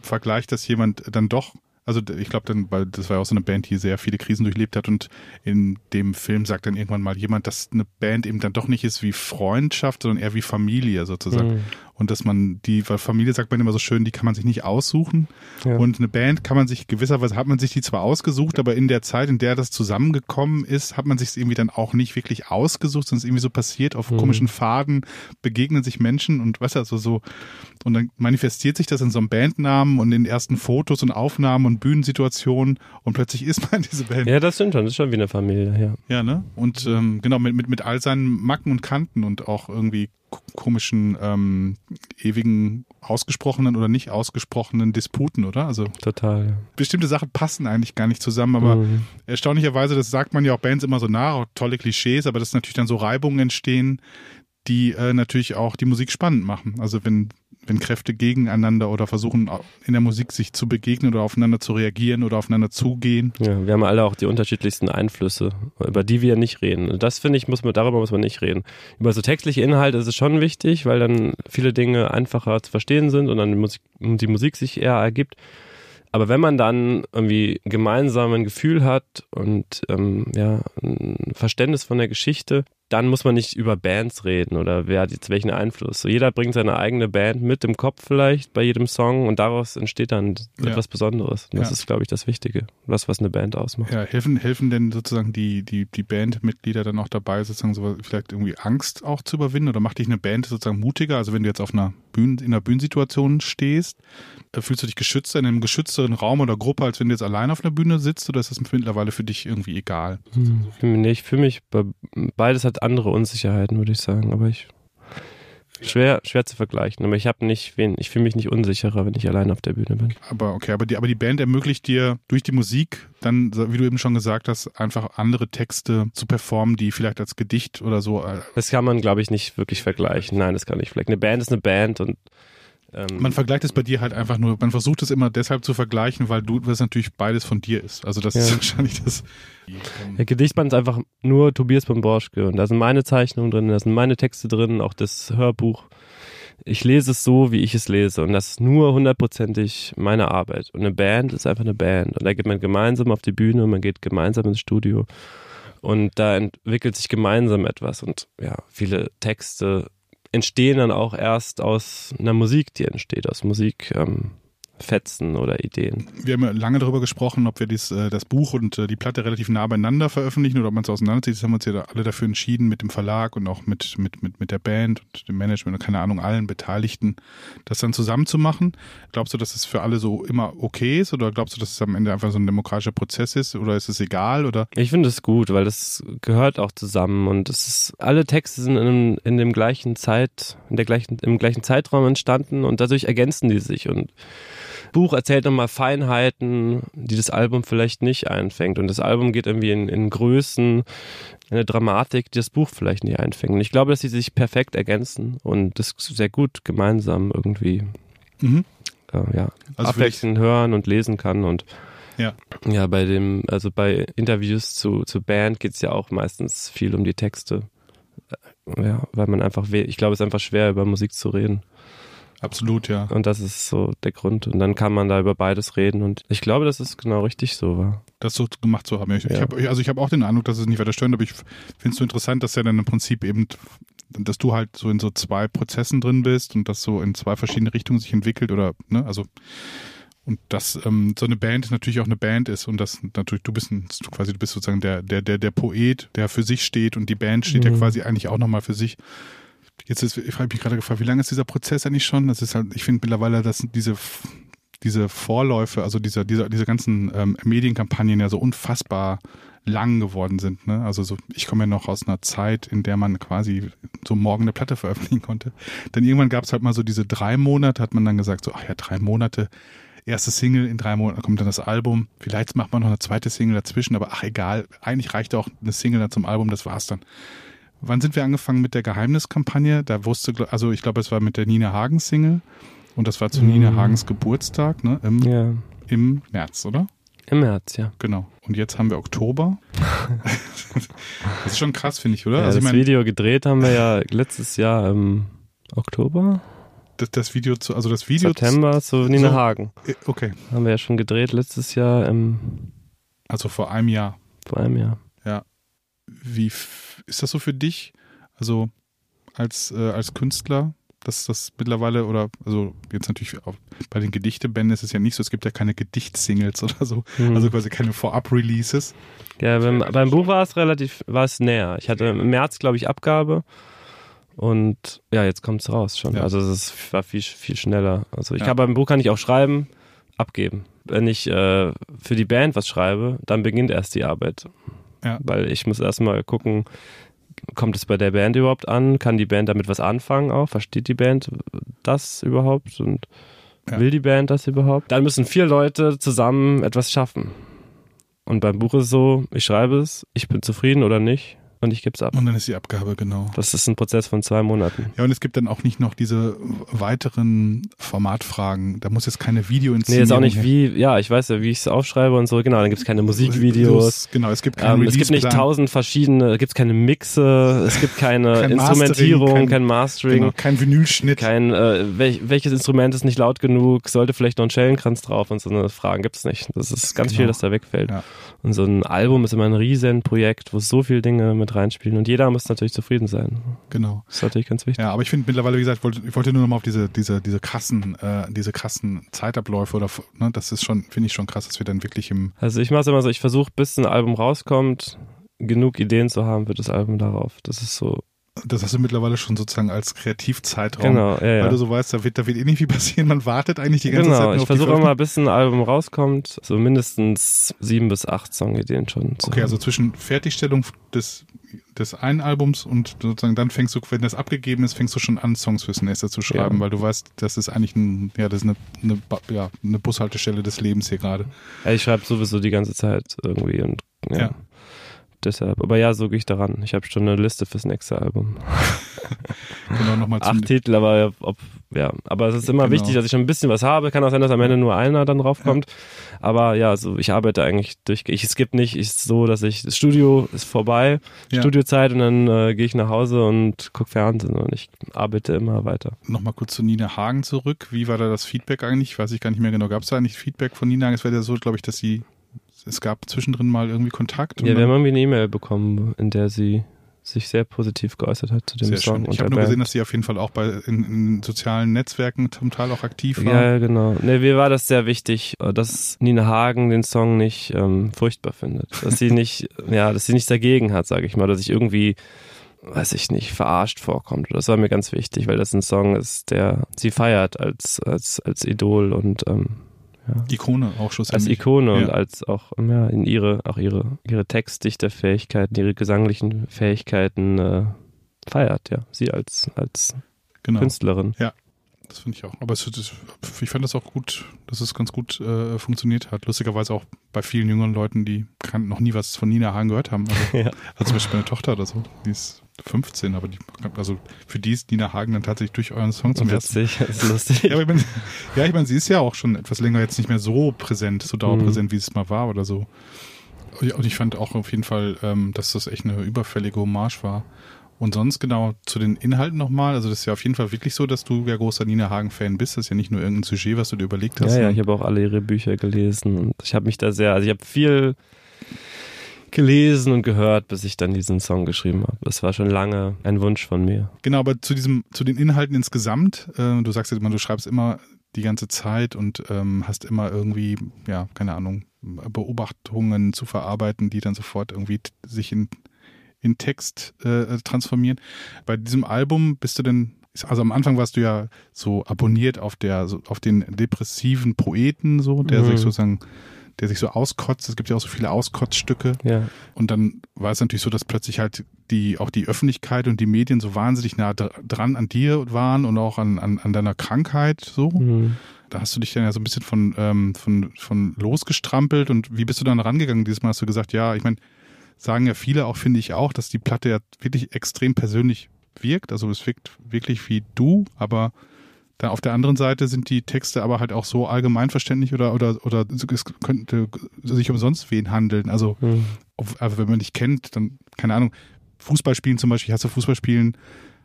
vergleicht das jemand dann doch Also ich glaube dann, weil das war ja auch so eine Band, die sehr viele Krisen durchlebt hat und in dem Film sagt dann irgendwann mal jemand, dass eine Band eben dann doch nicht ist wie Freundschaft, sondern eher wie Familie sozusagen. Mhm. Und dass man die, weil Familie sagt man immer so schön, die kann man sich nicht aussuchen. Ja. Und eine Band kann man sich, gewisserweise hat man sich die zwar ausgesucht, aber in der Zeit, in der das zusammengekommen ist, hat man sich irgendwie dann auch nicht wirklich ausgesucht, sondern es ist irgendwie so passiert, auf mhm. komischen Faden begegnen sich Menschen und was also so, und dann manifestiert sich das in so einem Bandnamen und in ersten Fotos und Aufnahmen und Bühnensituationen und plötzlich ist man diese Band. Ja, das stimmt schon, das ist schon wie eine Familie, ja. Ja, ne? Und ähm, genau, mit, mit, mit all seinen Macken und Kanten und auch irgendwie komischen, ähm, ewigen, ausgesprochenen oder nicht ausgesprochenen Disputen, oder? Also total. Ja. Bestimmte Sachen passen eigentlich gar nicht zusammen, aber mhm. erstaunlicherweise, das sagt man ja auch Bands immer so nach, tolle Klischees, aber dass natürlich dann so Reibungen entstehen, die äh, natürlich auch die Musik spannend machen. Also wenn wenn Kräfte gegeneinander oder versuchen in der Musik sich zu begegnen oder aufeinander zu reagieren oder aufeinander zugehen. Ja, wir haben alle auch die unterschiedlichsten Einflüsse, über die wir nicht reden. Das finde ich, muss man, darüber muss man nicht reden. Über so textliche Inhalte ist es schon wichtig, weil dann viele Dinge einfacher zu verstehen sind und dann die Musik, die Musik sich eher ergibt. Aber wenn man dann irgendwie gemeinsam ein Gefühl hat und ähm, ja, ein Verständnis von der Geschichte, dann muss man nicht über Bands reden oder wer hat jetzt welchen Einfluss. So jeder bringt seine eigene Band mit im Kopf vielleicht bei jedem Song und daraus entsteht dann ja. etwas Besonderes. Und das ja. ist, glaube ich, das Wichtige, was, was eine Band ausmacht. Ja, helfen, helfen denn sozusagen die, die, die Bandmitglieder dann auch dabei, sozusagen so vielleicht irgendwie Angst auch zu überwinden oder macht dich eine Band sozusagen mutiger? Also wenn du jetzt auf einer Bühnen, in einer Bühnensituation stehst, äh, fühlst du dich geschützter in einem geschützteren Raum oder Gruppe, als wenn du jetzt allein auf einer Bühne sitzt oder ist das mittlerweile für dich irgendwie egal? Hm, nee, ich fühle mich, beides hat andere Unsicherheiten, würde ich sagen, aber ich schwer, schwer zu vergleichen. Aber ich habe nicht, wen, ich fühle mich nicht unsicherer, wenn ich allein auf der Bühne bin. Aber okay, aber die, aber die Band ermöglicht dir durch die Musik dann, wie du eben schon gesagt hast, einfach andere Texte zu performen, die vielleicht als Gedicht oder so. Äh das kann man, glaube ich, nicht wirklich vergleichen. Nein, das kann ich vielleicht. Eine Band ist eine Band und ähm, man vergleicht es bei dir halt einfach nur, man versucht es immer deshalb zu vergleichen, weil du, was natürlich beides von dir ist. Also das ja. ist wahrscheinlich das. Der Gedichtband ist einfach nur Tobias Bomborschke und da sind meine Zeichnungen drin, da sind meine Texte drin, auch das Hörbuch. Ich lese es so, wie ich es lese und das ist nur hundertprozentig meine Arbeit. Und eine Band ist einfach eine Band und da geht man gemeinsam auf die Bühne, und man geht gemeinsam ins Studio und da entwickelt sich gemeinsam etwas und ja, viele Texte entstehen dann auch erst aus einer Musik, die entsteht, aus Musik. Ähm, Fetzen oder Ideen. Wir haben ja lange darüber gesprochen, ob wir dies, äh, das Buch und äh, die Platte relativ nah beieinander veröffentlichen oder ob man es auseinanderzieht. Das haben wir uns ja alle dafür entschieden, mit dem Verlag und auch mit, mit, mit, mit der Band und dem Management und keine Ahnung, allen Beteiligten, das dann zusammen zu machen. Glaubst du, dass es für alle so immer okay ist oder glaubst du, dass es am Ende einfach so ein demokratischer Prozess ist oder ist es egal? Oder? Ich finde es gut, weil das gehört auch zusammen und es ist, alle Texte sind in, in dem gleichen Zeit, in der gleichen, im gleichen Zeitraum entstanden und dadurch ergänzen die sich und Buch erzählt nochmal Feinheiten, die das Album vielleicht nicht einfängt. Und das Album geht irgendwie in, in Größen, eine Dramatik, die das Buch vielleicht nicht einfängt. Und ich glaube, dass sie sich perfekt ergänzen und das sehr gut gemeinsam irgendwie mhm. äh, ja, also abwechselnd hören und lesen kann. Und ja. ja, bei dem, also bei Interviews zu, zu Band geht es ja auch meistens viel um die Texte. Äh, ja, weil man einfach, ich glaube, es ist einfach schwer, über Musik zu reden. Absolut, ja. Und das ist so der Grund. Und dann kann man da über beides reden. Und ich glaube, dass es genau richtig so war. Das so gemacht zu haben. Ich, ja. ich hab, also ich habe auch den Eindruck, dass es nicht weiter stört, aber ich finde es so interessant, dass ja dann im Prinzip eben, dass du halt so in so zwei Prozessen drin bist und das so in zwei verschiedene Richtungen sich entwickelt oder, ne, also und dass ähm, so eine Band natürlich auch eine Band ist und das natürlich du bist ein, quasi du bist sozusagen der der der der Poet, der für sich steht und die Band steht mhm. ja quasi eigentlich auch nochmal für sich. Jetzt ist, ich habe mich gerade gefragt, wie lange ist dieser Prozess eigentlich schon? Das ist halt, ich finde mittlerweile, dass diese diese Vorläufe, also diese, diese, diese ganzen ähm, Medienkampagnen ja so unfassbar lang geworden sind. Ne? Also so, ich komme ja noch aus einer Zeit, in der man quasi so morgen eine Platte veröffentlichen konnte. Dann irgendwann gab es halt mal so diese drei Monate, hat man dann gesagt, so, ach ja, drei Monate, erste Single, in drei Monaten kommt dann das Album. Vielleicht macht man noch eine zweite Single dazwischen, aber ach egal, eigentlich reicht auch eine Single dann zum Album, das war's dann. Wann sind wir angefangen mit der Geheimniskampagne? Da wusste, also ich glaube, es war mit der Nina Hagen Single und das war zu mhm. Nina Hagens Geburtstag, ne? Im, ja. Im März, oder? Im März, ja. Genau. Und jetzt haben wir Oktober. das ist schon krass, finde ich, oder? Ja, also das ich mein, Video gedreht haben wir ja letztes Jahr im Oktober. das, das Video zu, also das Video September zu Nina so, Hagen. Okay. Haben wir ja schon gedreht letztes Jahr im Also vor einem Jahr. vor einem Jahr. Ja. Wie ist das so für dich? Also als, äh, als Künstler, dass das mittlerweile oder also jetzt natürlich auch bei den Gedichtebänden ist es ja nicht so, es gibt ja keine Gedichtsingles oder so, Mhm. also quasi keine Vorab-Releases. Ja, beim, beim Buch war es relativ, war es näher. Ich hatte im März, glaube ich, Abgabe und ja, jetzt kommt es raus schon. Ja. Also es war viel, viel schneller. Also ich Ja. kann beim Buch kann ich auch schreiben, abgeben. Wenn ich äh, für die Band was schreibe, dann beginnt erst die Arbeit. Ja. Weil ich muss erstmal gucken, kommt es bei der Band überhaupt an? Kann die Band damit was anfangen auch? Versteht die Band das überhaupt? Und Ja. will die Band das überhaupt? Dann müssen vier Leute zusammen etwas schaffen. Und beim Buch ist es so, ich schreibe es, ich bin zufrieden oder nicht und ich gebe es ab. Und dann ist die Abgabe, genau. Das ist ein Prozess von zwei Monaten. Ja, und es gibt dann auch nicht noch diese weiteren Formatfragen. Da muss jetzt keine Videoinszenierung Nee, ist auch nicht wie, ja, ich weiß ja, wie ich es aufschreibe und so, genau, dann gibt es keine Musikvideos. Genau, es gibt keinen Ähm, es gibt nicht tausend verschiedene, es gibt keine Mixe, es gibt keine Kein Instrumentierung, Mastering, kein, kein- Mastering, Genau, kein Vinylschnitt. kein, äh, wel, welches Instrument ist nicht laut genug, sollte vielleicht noch ein Schellenkranz drauf und so eine Fragen gibt's nicht. Das ist ganz Genau. viel, das da wegfällt. Ja. Und so ein Album ist immer ein riesen Projekt, wo so viele Dinge mit reinspielen und jeder muss natürlich zufrieden sein. genau. Das ist natürlich ganz wichtig. Ja, aber ich finde mittlerweile, wie gesagt, ich wollte, ich wollte nur noch mal auf diese, diese, diese krassen, äh, diese krassen Zeitabläufe oder, ne, das ist schon, finde ich schon krass, dass wir dann wirklich im, Also ich mache es immer so, ich versuche, bis ein Album rauskommt, genug Ideen zu haben für das Album darauf. Das ist so, das hast du mittlerweile schon sozusagen als Kreativzeitraum. genau, ja, Weil ja. du so weißt, da wird, da wird eh nicht viel passieren, man wartet eigentlich die ganze Zeit Genau, ich versuche immer, bis ein Album rauskommt, so mindestens sieben bis acht Songideen schon zu Okay, also haben. zwischen Fertigstellung des, des einen Albums und sozusagen dann fängst du, wenn das abgegeben ist, fängst du schon an, Songs fürs nächste zu schreiben, Ja. weil du weißt, das ist eigentlich ein, ja, das ist eine, eine, ja, eine Bushaltestelle des Lebens hier gerade. Ja, ich schreibe sowieso die ganze Zeit irgendwie und ja. Ja. Deshalb, aber ja, so gehe ich daran. Ich habe schon eine Liste fürs nächste Album. Genau, nochmal Acht Titel, aber ob, ja, aber es ist immer Genau. wichtig, dass ich schon ein bisschen was habe. Kann auch sein, dass am Ende nur einer dann draufkommt. Aber ja, so ich arbeite eigentlich durch. Ich skippe nicht. Ist so, dass ich das Studio ist vorbei, Ja. Studiozeit und dann äh, gehe ich nach Hause und gucke Fernsehen und ich arbeite immer weiter. nochmal kurz zu Nina Hagen zurück. Wie war da das Feedback eigentlich? Weiß ich gar nicht mehr genau. Gab es da eigentlich Feedback von Nina Hagen? Es war ja so, glaube ich, dass sie, es gab zwischendrin mal irgendwie Kontakt. Ja, wir haben irgendwie eine E-Mail bekommen, in der sie sich sehr positiv geäußert hat zu dem Sehr Song schön. Ich habe nur gesehen, dass sie auf jeden Fall auch bei in, in sozialen Netzwerken zum Teil auch aktiv war. Ja, genau. Ne, mir war das sehr wichtig, äh, dass Nina Hagen den Song nicht ähm, furchtbar findet. Dass sie nicht, ja, dass sie nichts dagegen hat, sage ich mal, dass ich irgendwie, weiß ich nicht, verarscht vorkommt. Das war mir ganz wichtig, weil das ein Song ist, der sie feiert als, als, als Idol und ähm, ja. Ikone auch als schlussendlich. Ikone und Ja. als auch ja, in ihre auch ihre ihre Textdichterfähigkeiten, ihre gesanglichen Fähigkeiten äh, feiert, ja, sie als als genau. Künstlerin. Das finde ich auch. Aber es, ich fand das auch gut, dass es ganz gut äh, funktioniert hat. Lustigerweise auch bei vielen jüngeren Leuten, die noch nie was von Nina Hagen gehört haben. Also, Ja. also zum Beispiel meine Tochter oder so, die ist 15, aber die, also für die ist Nina Hagen dann tatsächlich durch euren Song zum ersten Witzig, das ist lustig. Ja, ich meine, ja, ich meine, sie ist ja auch schon etwas länger jetzt nicht mehr so präsent, so dauerpräsent, Mhm. wie es mal war oder so. Und ich fand auch auf jeden Fall, ähm, dass das echt eine überfällige Hommage war. Und sonst genau zu den Inhalten nochmal. Also das ist ja auf jeden Fall wirklich so, dass du ja großer Nina Hagen-Fan bist. Das ist ja nicht nur irgendein Sujet, was du dir überlegt hast. Ja, ja, sondern- ich habe auch alle ihre Bücher gelesen und ich habe mich da sehr, also ich habe viel gelesen und gehört, bis ich dann diesen Song geschrieben habe. Das war schon lange ein Wunsch von mir. Genau, aber zu diesem, zu den Inhalten insgesamt, äh, du sagst ja immer, du schreibst immer die ganze Zeit und ähm, hast immer irgendwie, ja, keine Ahnung, Beobachtungen zu verarbeiten, die dann sofort irgendwie sich in, in Text äh, transformieren. Bei diesem Album bist du denn, also am Anfang warst du ja so abonniert auf der, so auf den depressiven Poeten, so, der Mhm. sich sozusagen, der sich so auskotzt. Es gibt ja auch so viele Auskotzstücke. Ja, Und dann war es natürlich so, dass plötzlich halt die, auch die Öffentlichkeit und die Medien so wahnsinnig nah dr- dran an dir waren und auch an, an, an deiner Krankheit so. mhm. Da hast du dich dann ja so ein bisschen von, ähm, von, von losgestrampelt und wie bist du dann rangegangen? Diesmal hast du gesagt, ja, ich meine, sagen ja viele auch, finde ich auch, dass die Platte ja wirklich extrem persönlich wirkt. Also es wirkt wirklich wie du, aber da auf der anderen Seite sind die Texte aber halt auch so allgemeinverständlich oder, oder, oder es könnte sich umsonst wen handeln. Also Mhm. aber wenn man dich kennt, dann, keine Ahnung, Fußballspielen zum Beispiel, hast du Fußballspielen,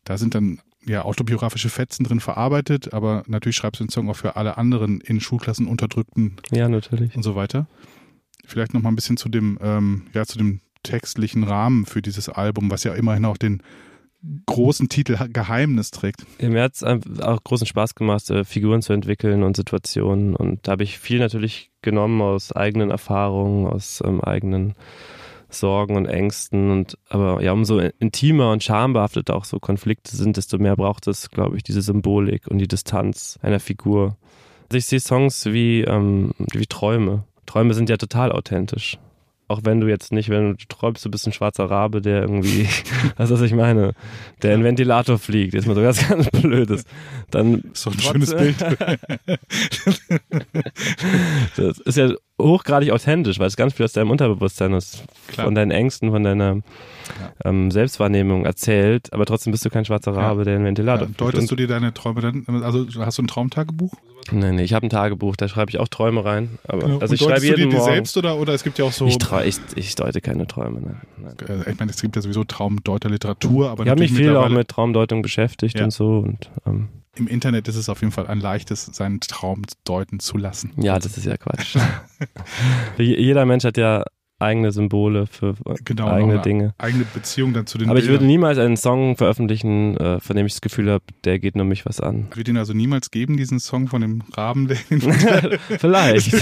da sind dann ja, autobiografische Fetzen drin verarbeitet, aber natürlich schreibst du den Song auch für alle anderen in Schulklassen unterdrückten ja, natürlich. und so weiter. Vielleicht noch mal ein bisschen zu dem, ähm, ja, zu dem textlichen Rahmen für dieses Album, was ja immerhin auch den großen Titel Geheimnis trägt. Ja, mir hat es auch großen Spaß gemacht, äh, Figuren zu entwickeln und Situationen. Und da habe ich viel natürlich genommen aus eigenen Erfahrungen, aus ähm, eigenen Sorgen und Ängsten. Und aber ja, umso intimer und schambehaftet auch so Konflikte sind, desto mehr braucht es, glaube ich, diese Symbolik und die Distanz einer Figur. Also ich sehe Songs wie, ähm, wie Träume. Träume sind ja total authentisch. Auch wenn du jetzt nicht, wenn du träumst, du bist ein schwarzer Rabe, der irgendwie, weißt du, was ich meine? Der in Ventilator fliegt, ist mal so ganz, ganz blödes. Dann. So ein schönes Bild. das ist ja hochgradig authentisch, weil es ganz viel aus deinem Unterbewusstsein ist, Klar. von deinen Ängsten, von deiner ähm, Selbstwahrnehmung erzählt, aber trotzdem bist du kein schwarzer Rabe, Ja. der in den Ventilator Ja, fliegt. deutest du dir deine Träume dann, also hast du ein Traumtagebuch? Nee, nee, ich habe ein Tagebuch, da schreibe ich auch Träume rein. Aber, also Und ich schreibe deutest du jeden dir die Morgen. selbst oder, oder es gibt ja auch so, ich, trau, ich, ich deute keine Träume. Nein, nein. äh, ich meine, es gibt ja sowieso Traumdeuterliteratur, aber Ich habe mich viel auch mit Traumdeutung beschäftigt Ja. und so. Und ähm, im Internet ist es auf jeden Fall ein leichtes, seinen Traum deuten zu lassen. ja, das ist ja Quatsch. Je- Jeder Mensch hat ja eigene Symbole für Genau, eigene Dinge. eigene Beziehung dann zu den Aber ich würde Bildern. niemals einen Song veröffentlichen, äh, von dem ich das Gefühl habe, der geht nur mich was an. Ich würde ihn also niemals geben, diesen Song von dem Raben. Vielleicht.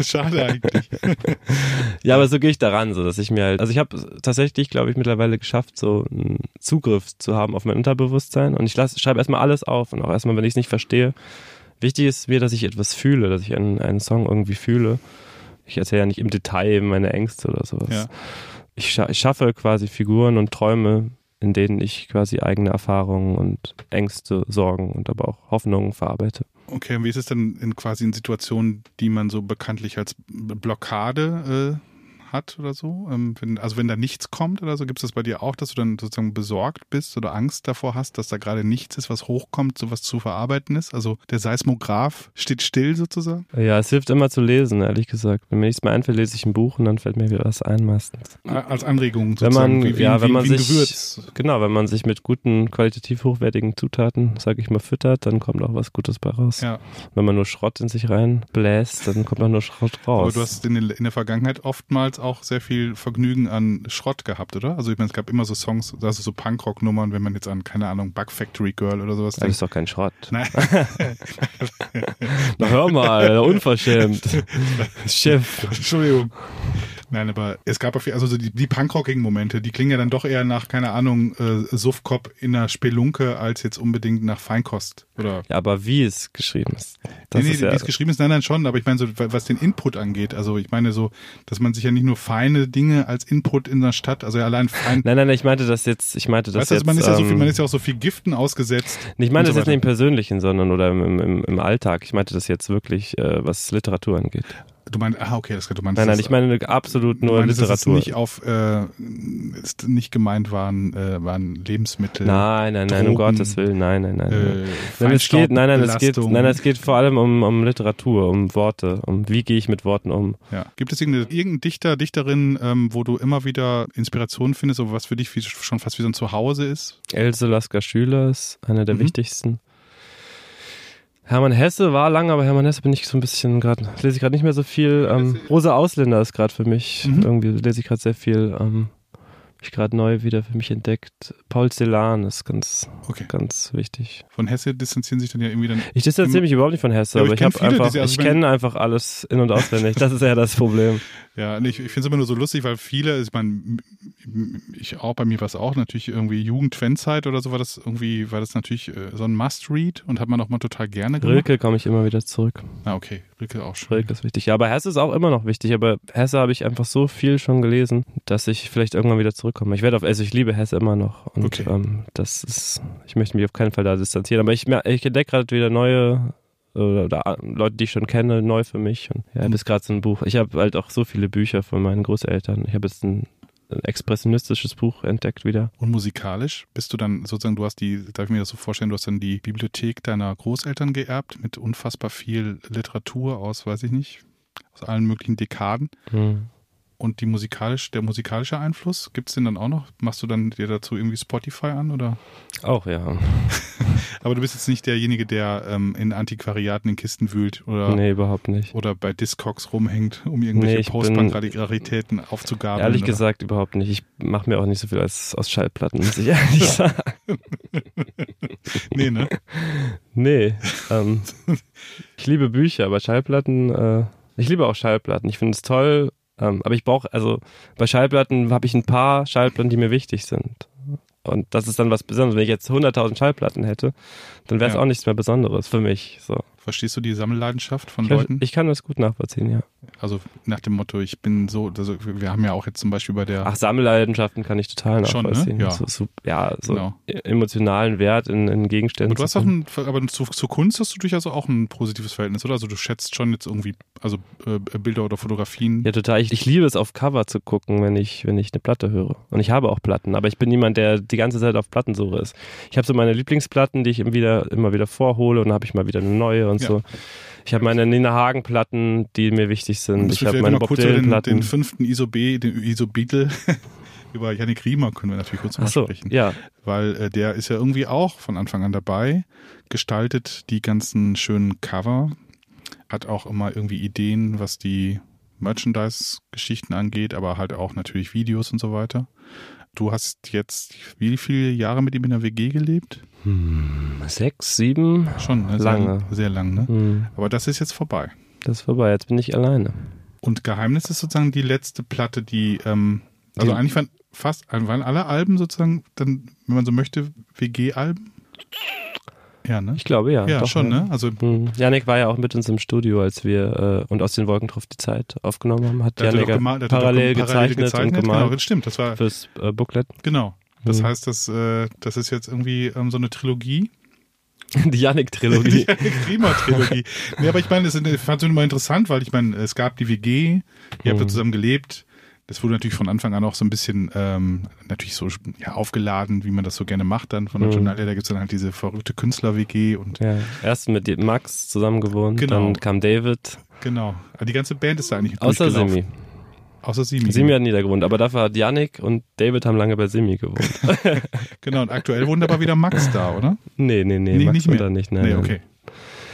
Schade eigentlich. ja, aber so gehe ich daran, so dass ich mir halt, also ich habe tatsächlich, glaube ich, mittlerweile geschafft, so einen Zugriff zu haben auf mein Unterbewusstsein und ich schreibe erstmal alles auf und auch erstmal, wenn ich es nicht verstehe. Wichtig ist mir, dass ich etwas fühle, dass ich einen, einen Song irgendwie fühle. Ich erzähle ja nicht im Detail meine Ängste oder sowas. Ja. Ich, scha ich schaffe quasi Figuren und Träume, in denen ich quasi eigene Erfahrungen und Ängste, Sorgen und aber auch Hoffnungen verarbeite. Okay, und wie ist es denn in quasi in Situationen, die man so bekanntlich als Blockade äh, hat oder so? Ähm, wenn, also wenn da nichts kommt oder so, gibt es das bei dir auch, dass du dann sozusagen besorgt bist oder Angst davor hast, dass da gerade nichts ist, was hochkommt, so was zu verarbeiten ist? Also der Seismograph steht still sozusagen? Ja, es hilft immer zu lesen, ehrlich gesagt. Wenn mir nichts mehr einfällt, lese ich ein Buch und dann fällt mir wieder was ein meistens. Als Anregung Wenn sozusagen, man, wie, wie, ja, wenn man wie ein sich, Gewürz. genau, wenn man sich mit guten, qualitativ hochwertigen Zutaten, sag ich mal, füttert, dann kommt auch was Gutes bei raus. Ja, Wenn man nur Schrott in sich reinbläst, dann kommt auch nur Schrott raus. aber du hast in, in der Vergangenheit oftmals auch sehr viel Vergnügen an Schrott gehabt, oder? Also ich meine, es gab immer so Songs, also so Punkrock-Nummern, wenn man jetzt an, keine Ahnung, Bug Factory Girl oder sowas das denkt. ist doch kein Schrott. Nein. Na hör mal, unverschämt. Chef. Entschuldigung. Nein, aber es gab auf, also so die, die punkrockigen Momente, die klingen ja dann doch eher nach, keine Ahnung, äh, Suffkop in einer Spelunke als jetzt unbedingt nach Feinkost. Oder Ja, aber wie es geschrieben ist. Das nee, nee, ist ja, wie es geschrieben ist, nein, nein, schon, aber ich meine so, was den Input angeht, also ich meine so, dass man sich ja nicht nur feine Dinge als Input in der Stadt, also ja allein fein, Nein, nein, nein, ich meinte das jetzt, ich meinte das weißt du, also jetzt. man ist ja so viel, ähm, man ist ja auch so viel Giften ausgesetzt. Ich meine das so jetzt nicht im. Persönlichen, sondern oder im, im, im Alltag. Ich meinte das jetzt wirklich, äh, was Literatur angeht. Du meinst, ah, okay, das du meinst. Nein, nein, das- ich meine absolut nur meinst, dass es Literatur. nicht auf, äh, ist nicht gemeint waren, äh, waren Lebensmittel. Nein, nein, nein, um Drogen, Gottes Willen, nein, nein, nein. Äh, nein, es geht, nein, nein, es geht, nein, es geht vor allem um, um Literatur, um Worte, um wie gehe ich mit Worten um. Ja. Gibt es irgendeine, irgendeinen Dichter, Dichterin, ähm, wo du immer wieder Inspiration findest, so was für dich wie, schon fast wie so ein Zuhause ist? Else Lasker Schüler ist einer der Mhm. wichtigsten. Hermann Hesse war lange, aber Hermann Hesse bin ich so ein bisschen gerade, lese ich gerade nicht mehr so viel. Ähm, Rosa Ausländer ist gerade für mich, Mhm. irgendwie lese ich gerade sehr viel. Ähm, Habe ich gerade neu wieder für mich entdeckt. Paul Celan ist ganz, Okay. ganz wichtig. Von Hesse distanzieren sich dann ja irgendwie dann. Ich distanziere mich überhaupt nicht von Hesse, Ja, aber ich ich, kenn habe viele, einfach, also ich kenne einfach alles in- und auswendig. Das ist ja das Problem. Ja, ich, ich finde es immer nur so lustig, weil viele, ich meine, ich auch, bei mir war es auch natürlich irgendwie Jugend-Fanzeit oder so, war das irgendwie, war das natürlich äh, so ein Must-Read und hat man auch mal total gerne gemacht. Rilke komme ich immer wieder zurück. Ah, okay. Rilke auch schon. Rilke ist wichtig. Ja, aber Hesse ist auch immer noch wichtig. Aber Hesse habe ich einfach so viel schon gelesen, dass ich vielleicht irgendwann wieder zurückkomme. Ich werde auf, also ich liebe Hesse immer noch. Und Okay. ähm, das ist, ich möchte mich auf keinen Fall da distanzieren. Aber ich, ich entdecke gerade wieder neue oder, oder Leute, die ich schon kenne, neu für mich. Und ja, Mhm. bis gerade so ein Buch. Ich habe halt auch so viele Bücher von meinen Großeltern. Ich habe jetzt ein, ein expressionistisches Buch entdeckt wieder. Und musikalisch bist du dann sozusagen, du hast die, darf ich mir das so vorstellen, du hast dann die Bibliothek deiner Großeltern geerbt mit unfassbar viel Literatur aus, weiß ich nicht, aus allen möglichen Dekaden. Hm. Und die musikalisch, der musikalische Einfluss, gibt's den dann auch noch? Machst du dann dir dazu irgendwie Spotify an oder? Auch, ja. Aber du bist jetzt nicht derjenige, der ähm, in Antiquariaten in Kisten wühlt oder, Nee, überhaupt nicht. oder bei Discogs rumhängt, um irgendwelche Nee, Postbank-Raritäten aufzugabeln. Ehrlich oder? gesagt überhaupt nicht. Ich mache mir auch nicht so viel als, aus Schallplatten, muss ich ehrlich sagen. Nee, ne? Nee. Ähm, ich liebe Bücher, aber Schallplatten, äh, ich liebe auch Schallplatten. Ich finde es toll, ähm, aber ich brauche, also bei Schallplatten habe ich ein paar Schallplatten, die mir wichtig sind. Und das ist dann was Besonderes. Wenn ich jetzt 100.000 Schallplatten hätte, dann wäre es Ja. auch nichts mehr Besonderes für mich. So. Verstehst du die Sammelleidenschaft von Ich, Leuten? ich kann das gut nachvollziehen, ja. Also nach dem Motto, ich bin so, also wir haben ja auch jetzt zum Beispiel bei der Ach, Sammelleidenschaften kann ich total Schon, ne? nachvollziehen. Ja. So, so, ja, so Genau. emotionalen Wert in, in Gegenständen. Aber du hast zu auch ein, aber zu, zur Kunst hast du durchaus auch ein positives Verhältnis, oder? Also du schätzt schon jetzt irgendwie, also äh, Bilder oder Fotografien. Ja, total. Ich, ich liebe es, auf Cover zu gucken, wenn ich, wenn ich eine Platte höre. Und ich habe auch Platten, aber ich bin niemand, der die ganze Zeit auf Plattensuche ist. Ich habe so meine Lieblingsplatten, die ich immer wieder, immer wieder vorhole und dann habe ich mal wieder eine neue und Ja. so. Ich habe meine Nina Hagen Platten, die mir wichtig sind. Ich habe meine Bob Dylan den, Platten. den fünften ISO-B, den ISO-Beatle, über Yannick Riemer können wir natürlich kurz mal so, sprechen. ja. Weil äh, der ist ja irgendwie auch von Anfang an dabei, gestaltet die ganzen schönen Cover, hat auch immer irgendwie Ideen, was die Merchandise-Geschichten angeht, aber halt auch natürlich Videos und so weiter. Du hast jetzt wie viele Jahre mit ihm in der WG gelebt? Hm, sechs, sieben. Schon, ne? Lange. Sehr, sehr lang, ne? Hm, Aber das ist jetzt vorbei. das ist vorbei. Jetzt bin ich alleine. Und Geheimnis ist sozusagen die letzte Platte, die, ähm, also Die- eigentlich waren fast, waren alle Alben sozusagen dann, wenn man so möchte, WG-Alben? Ja, ne? Ich glaube, ja. Ja, doch, schon, ja. ne? Also Hm. Janik war ja auch mit uns im Studio, als wir äh, und aus den Wolken trifft die Zeit aufgenommen haben. Hat Janik parallel, parallel gezeichnet, und Genau, gemalt das stimmt, das war, fürs äh, Booklet. genau. Das Mhm. heißt, das, äh, das ist jetzt irgendwie ähm, so eine Trilogie. Die Janik-Trilogie. Die Klima-Trilogie. nee, aber ich meine, das fand es immer interessant, weil ich meine, es gab die WG, ihr habt da Mhm. zusammen gelebt. Das wurde natürlich von Anfang an auch so ein bisschen ähm, natürlich so ja, aufgeladen, wie man das so gerne macht dann von der Mhm. Journalie. Da gibt's dann halt diese verrückte Künstler-WG und Ja, erst mit Max zusammen gewohnt, Genau. dann kam David, genau. Aber die ganze Band ist da eigentlich außer. Simi. Außer Simi. Simi hat nie da gewohnt, aber dafür hat Yannick und David haben lange bei Simi gewohnt. Genau, und aktuell wohnt aber wieder Max da, oder? nee, nee, nee, Nee, Max nicht mehr. da nicht. Nein, nee, okay.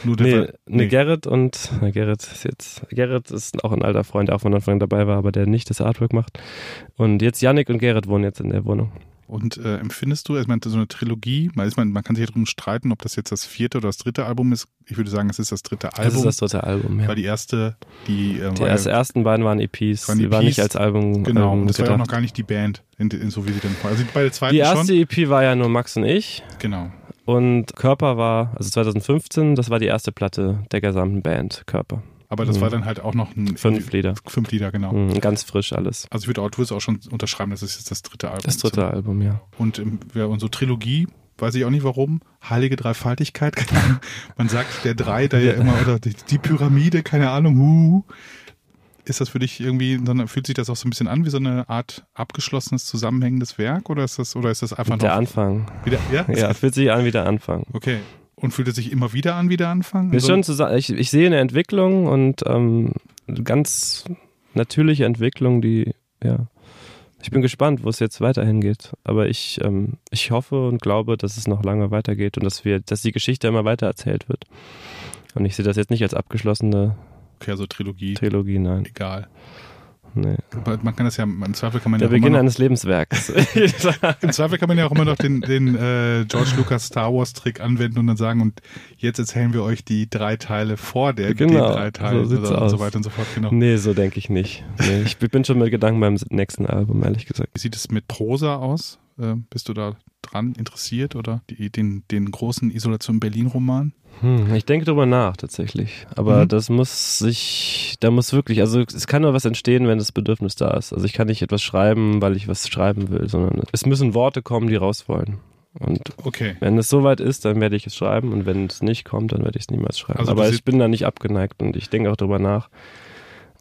Nur der Nee, nee, Gerrit und na, Gerrit ist jetzt Gerrit ist auch ein alter Freund, der auch von Anfang an dabei war, aber der nicht das Artwork macht. Und jetzt Yannick und Gerrit wohnen jetzt in der Wohnung. Und äh, empfindest du, ich meine, so eine Trilogie, man, ist, man, man kann sich darum streiten, ob das jetzt das vierte oder das dritte Album ist. Ich würde sagen, es ist das dritte Album. Das ist das dritte Album, ja. Weil die erste, die, äh, Die erst, ja, ersten beiden waren EPs, Waren die waren EPs, nicht als Album genau, ähm, und das war ja auch gedacht. noch gar nicht die Band, in, in, so wie sie denn war. Also bei der zweiten Die erste schon. EP war ja nur Max und ich Genau. Und Körper war, also 2015, das war die erste Platte der gesamten Band, Körper. Aber das Mhm. war dann halt auch noch ein Fünf Lieder. Fünf Lieder, genau. Mhm, ganz frisch alles. Also ich würde würdest auch schon unterschreiben, das ist jetzt das dritte Album. Das dritte Album, ja. Und, ähm, ja, so Trilogie, weiß ich auch nicht warum. Heilige Dreifaltigkeit. Man sagt der Drei, da ja immer, oder die, die Pyramide, keine Ahnung, hu. Ist das für dich irgendwie, dann fühlt sich das auch so ein bisschen an wie so eine Art abgeschlossenes, zusammenhängendes Werk oder ist das, oder ist das einfach Der noch Anfang. wieder, ja? Ja, fühlt sich an wie der Anfang. Okay. Und fühlt es sich immer wieder an wie der Anfang? Ist Also- schon zusammen, ich, ich sehe eine Entwicklung und ähm, ganz natürliche Entwicklung, die, ja. Ich bin gespannt, wo es jetzt weiterhin geht. Aber ich, ähm, ich hoffe und glaube, dass es noch lange weitergeht und dass wir, dass die Geschichte immer weiter erzählt wird. Und ich sehe das jetzt nicht als abgeschlossene okay, also Trilogie, Trilogie, nein. egal. Nee. Aber Man kann das ja, im Zweifel kann man Der ja auch immer Beginn noch, eines Lebenswerks. im Zweifel kann man ja auch immer noch den, den äh, George Lucas Star Wars Trick anwenden und dann sagen, und jetzt erzählen wir euch die drei Teile vor der, Genau, drei Teilen so oder, und so weiter und so fort, genau. nee, so denke ich nicht. Nee, ich bin schon mit Gedanken beim nächsten Album, ehrlich gesagt. Wie sieht es mit Prosa aus? Äh, bist du da dran interessiert oder die, den, den großen Isolation Berlin Roman? Hm, ich denke drüber nach tatsächlich. Aber Mhm. das muss sich, da muss wirklich, also es kann nur was entstehen, wenn das Bedürfnis da ist. Also ich kann nicht etwas schreiben, weil ich was schreiben will, sondern es müssen Worte kommen, die raus wollen. Und Okay. wenn es soweit ist, dann werde ich es schreiben und wenn es nicht kommt, dann werde ich es niemals schreiben. Also Aber ich bin da nicht abgeneigt und ich denke auch drüber nach.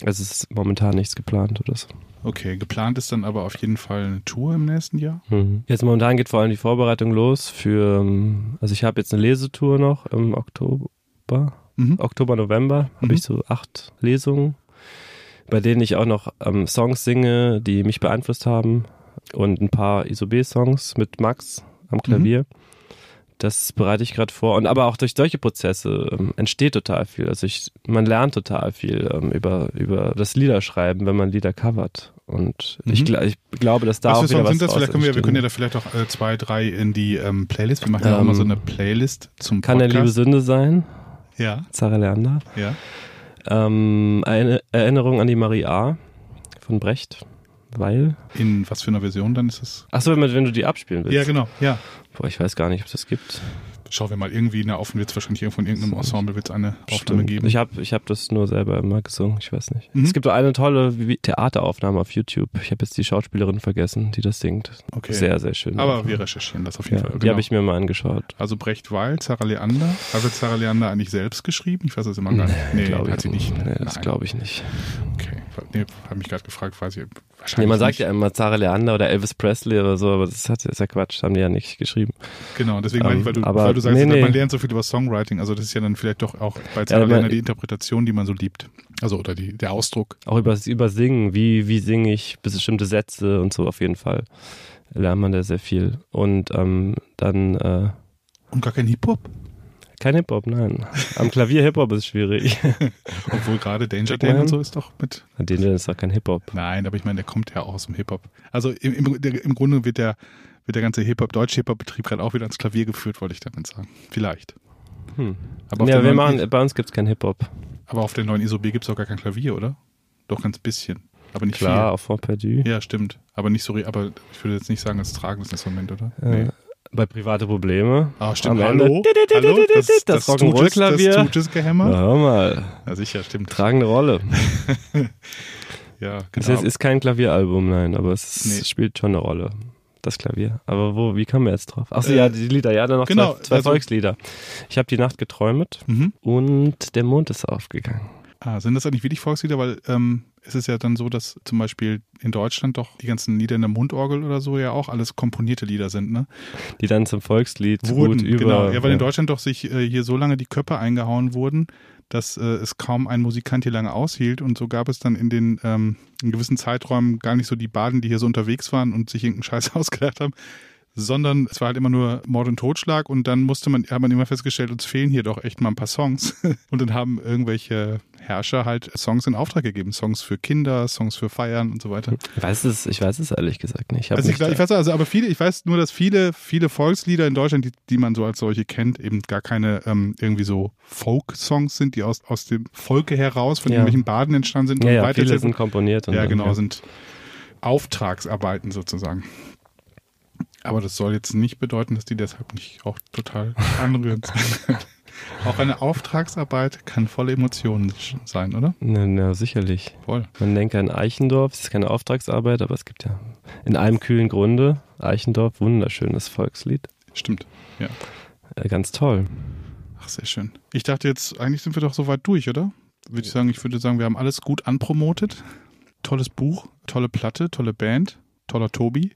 Es ist momentan nichts geplant oder so. Okay, geplant ist dann aber auf jeden Fall eine Tour im nächsten Jahr. Mhm. Jetzt momentan geht vor allem die Vorbereitung los für, ähm, also ich habe jetzt eine Lesetour noch im Oktober. Mhm. Oktober, November Mhm. habe ich so acht Lesungen. bei denen ich auch noch ähm, Songs singe, die mich beeinflusst haben und ein paar Isobé-Songs mit Max am Klavier. Das bereite ich gerade vor. Und aber auch durch solche Prozesse ähm, entsteht total viel. Also ich, man lernt total viel ähm, über, über das Liederschreiben, wenn man Lieder covert. Und mhm. ich, ich, glaube, dass da was auch wieder was sind das? Vielleicht können wir, wir können ja da vielleicht auch äh, zwei, drei in die ähm, Playlist. Wir machen ja auch mal so eine Playlist zum Kann Podcast. der Liebe Sünde sein? Ja. Sarah Leander. Ja. Ähm, eine Erinnerung an die Maria von Brecht. Weil? In was für einer Version dann ist das? Achso, wenn, wenn du die abspielen willst. Ja, genau, ja. Boah, ich weiß gar nicht, ob das gibt. Schauen wir mal, irgendwie in der Offen wird es wahrscheinlich irgendwo in irgendeinem Ensemble wird eine Aufnahme geben. Ich habe ich hab das nur selber immer gesungen, ich weiß nicht. Mhm. Es gibt eine tolle Theateraufnahme auf YouTube. Ich habe jetzt die Schauspielerin vergessen, die das singt. Okay. Sehr, sehr schön. Aber wir recherchieren das auf jeden ja, Fall. Genau. Die habe ich mir mal angeschaut. Also Brecht Weil, Sarah Leander. Also Sarah Leander eigentlich selbst geschrieben? Ich weiß das immer gar nicht. Nee, nee hat sie nicht. Nee, das glaube ich nicht. Okay. Nee, habe mich gerade gefragt, weiß ich wahrscheinlich. Nee, man sagt ja immer Sarah Leander oder Elvis Presley oder so, aber das, hat, das ist ja Quatsch, haben die ja nicht geschrieben. Genau, deswegen um, meine ich, weil du, aber, weil du sagst, nee, nee. man lernt so viel über Songwriting, also das ist ja dann vielleicht doch auch bei Sarah ja, Leander die Interpretation, die man so liebt. Also oder die, der Ausdruck. Auch über das Übersingen, wie, wie singe ich bestimmte Sätze und so auf jeden Fall. Lernt man da sehr viel. Und ähm, dann äh, Und gar kein Hip-Hop? Kein Hip-Hop, nein. Am Klavier Hip-Hop ist schwierig. Obwohl gerade Danger Dan und so ist doch mit. Danger ist doch kein Hip-Hop. Nein, aber ich meine, der kommt ja auch aus dem Hip-Hop. Also im, im, der, im Grunde wird der, wird der ganze Hip-Hop, deutsche Hip-Hop-Betrieb gerade auch wieder ans Klavier geführt, wollte ich damit sagen. Vielleicht. Hm. Aber ja, wir machen, bei uns gibt es kein Hip-Hop. Aber auf der neuen ISOB gibt es auch gar kein Klavier, oder? Doch ganz bisschen. Aber nicht Klar, viel. auf perdu. Ja, stimmt. Aber nicht so, aber ich würde jetzt nicht sagen, als tragendes Instrument, oder? Ja. Nee bei private Probleme. Ah, stimmt. Hallo? Hallo? Das, das, das Rock'n'Roll-Klavier. Das tut es gehämmer. hör mal. Ja, sicher, stimmt. Tragende Rolle. ja, genau. Es ist kein Klavieralbum, nein, aber es nee. spielt schon eine Rolle. Das Klavier. Aber wo, wie kamen wir jetzt drauf? Achso, äh, ja, die Lieder, ja, dann noch genau, zwei, zwei also, Volkslieder. Ich habe die Nacht geträumt mhm. und der Mond ist aufgegangen. Ah, sind das eigentlich wirklich Volkslieder? Weil ähm, es ist ja dann so, dass zum Beispiel in Deutschland doch die ganzen Lieder in der Mundorgel oder so ja auch alles komponierte Lieder sind, ne? Die dann zum Volkslied wurden, gut über. Genau, ja, weil ja. in Deutschland doch sich äh, hier so lange die Köpfe eingehauen wurden, dass äh, es kaum ein Musikant hier lange aushielt und so gab es dann in den ähm, in gewissen Zeiträumen gar nicht so die Baden, die hier so unterwegs waren und sich irgendeinen Scheiß ausgedacht haben, sondern es war halt immer nur Mord und Totschlag und dann musste man, hat man immer festgestellt, uns fehlen hier doch echt mal ein paar Songs. Und dann haben irgendwelche Herrscher halt Songs in Auftrag gegeben. Songs für Kinder, Songs für Feiern und so weiter. Ich weiß es, ich weiß es ehrlich gesagt nicht. Ich, also ich, ich weiß also, aber viele, ich weiß nur, dass viele, viele Volkslieder in Deutschland, die, die man so als solche kennt, eben gar keine ähm, irgendwie so Folk-Songs sind, die aus, aus dem Volke heraus von ja. irgendwelchen Baden entstanden sind. Ja, ja viele sind komponiert. Und ja, genau, ja. sind Auftragsarbeiten sozusagen. Aber das soll jetzt nicht bedeuten, dass die deshalb nicht auch total anrührend sind. auch eine Auftragsarbeit kann volle Emotionen sein, oder? Na, na, sicherlich. Voll. Man denke an Eichendorf, es ist keine Auftragsarbeit, aber es gibt ja in einem kühlen Grunde Eichendorf, wunderschönes Volkslied. Stimmt, ja. Äh, ganz toll. Ach, sehr schön. Ich dachte jetzt, eigentlich sind wir doch soweit durch, oder? Würde ich sagen, ich würde sagen, wir haben alles gut anpromotet. Tolles Buch, tolle Platte, tolle Band, toller Tobi.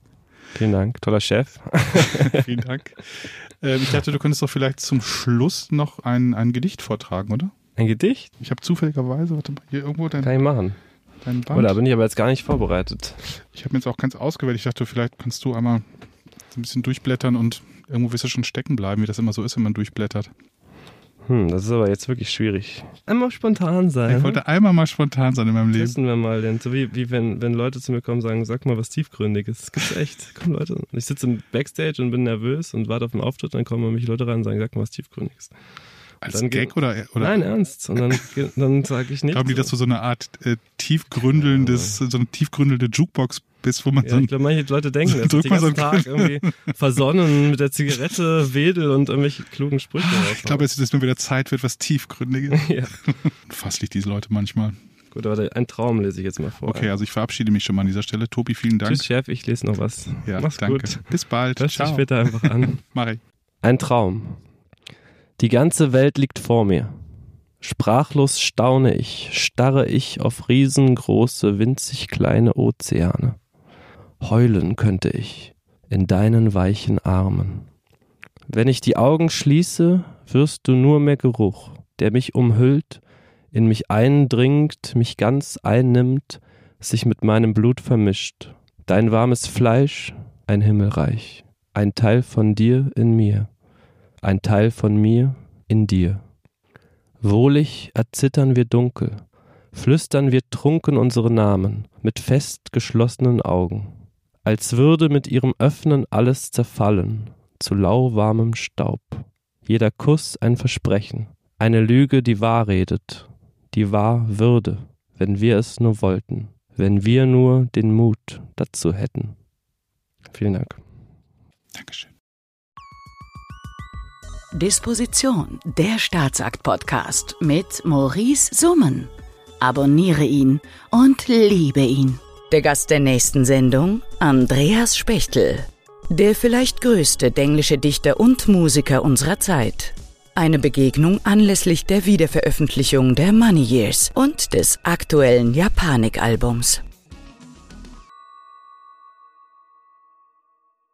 Vielen Dank, toller Chef. Vielen Dank. Ähm, ich dachte, du könntest doch vielleicht zum Schluss noch ein, ein Gedicht vortragen, oder? Ein Gedicht? Ich habe zufälligerweise, warte mal, hier irgendwo dein. Kann ich machen. Dein Band. Oder bin ich aber jetzt gar nicht vorbereitet. Ich habe mir jetzt auch ganz ausgewählt. Ich dachte, vielleicht kannst du einmal so ein bisschen durchblättern und irgendwo wirst du schon stecken bleiben, wie das immer so ist, wenn man durchblättert. Hm, das ist aber jetzt wirklich schwierig. Einmal spontan sein. Ich wollte einmal mal spontan sein in meinem Leben. Testen wir mal, denn so wie, wie wenn, wenn Leute zu mir kommen und sagen, sag mal was Tiefgründiges. Das gibt's echt. Komm Leute. Ich sitze im Backstage und bin nervös und warte auf den Auftritt, dann kommen mich Leute rein und sagen, sag mal was Tiefgründiges. Als dann Gag oder, oder? Nein, ernst. Und dann, dann sage ich nichts. Glauben die, dass du so eine Art äh, tiefgründelndes, ja. so eine tiefgründelnde Jukebox bist, wo man ja, so. Ich glaube, manche Leute denken, dass ich den ganzen so Tag irgendwie versonnen mit der Zigarette wedel und irgendwelche klugen Sprüche ah, Ich glaube, dass es mir wieder Zeit wird, was tiefgründiges. ja. Fasslich diese Leute manchmal. Gut, aber ein Traum lese ich jetzt mal vor. Okay, also ich verabschiede mich schon mal an dieser Stelle. Tobi, vielen Dank. Tschüss, Chef, ich lese noch was. Ja, Mach's danke. gut. Bis bald. Hörst Ciao. dich später einfach an. Mach ich. Ein Traum. Die ganze Welt liegt vor mir. Sprachlos staune ich, starre ich auf riesengroße, winzig kleine Ozeane. Heulen könnte ich in deinen weichen Armen. Wenn ich die Augen schließe, wirst du nur mehr Geruch, der mich umhüllt in mich eindringt, mich ganz einnimmt, sich mit meinem Blut vermischt. Dein warmes Fleisch, ein Himmelreich, ein Teil von dir in mir, ein Teil von mir in dir. Wohlig erzittern wir dunkel, flüstern wir trunken unsere Namen mit fest geschlossenen Augen, als würde mit ihrem Öffnen alles zerfallen zu lauwarmem Staub. Jeder Kuss ein Versprechen, eine Lüge, die wahr redet, die wahr würde, wenn wir es nur wollten, wenn wir nur den Mut dazu hätten. Vielen Dank. Dankeschön. Disposition, der Staatsakt-Podcast mit Maurice Summen. Abonniere ihn und liebe ihn. Der Gast der nächsten Sendung, Andreas Spechtel. Der vielleicht größte denglische Dichter und Musiker unserer Zeit. Eine Begegnung anlässlich der Wiederveröffentlichung der Money Years und des aktuellen Japanik-Albums.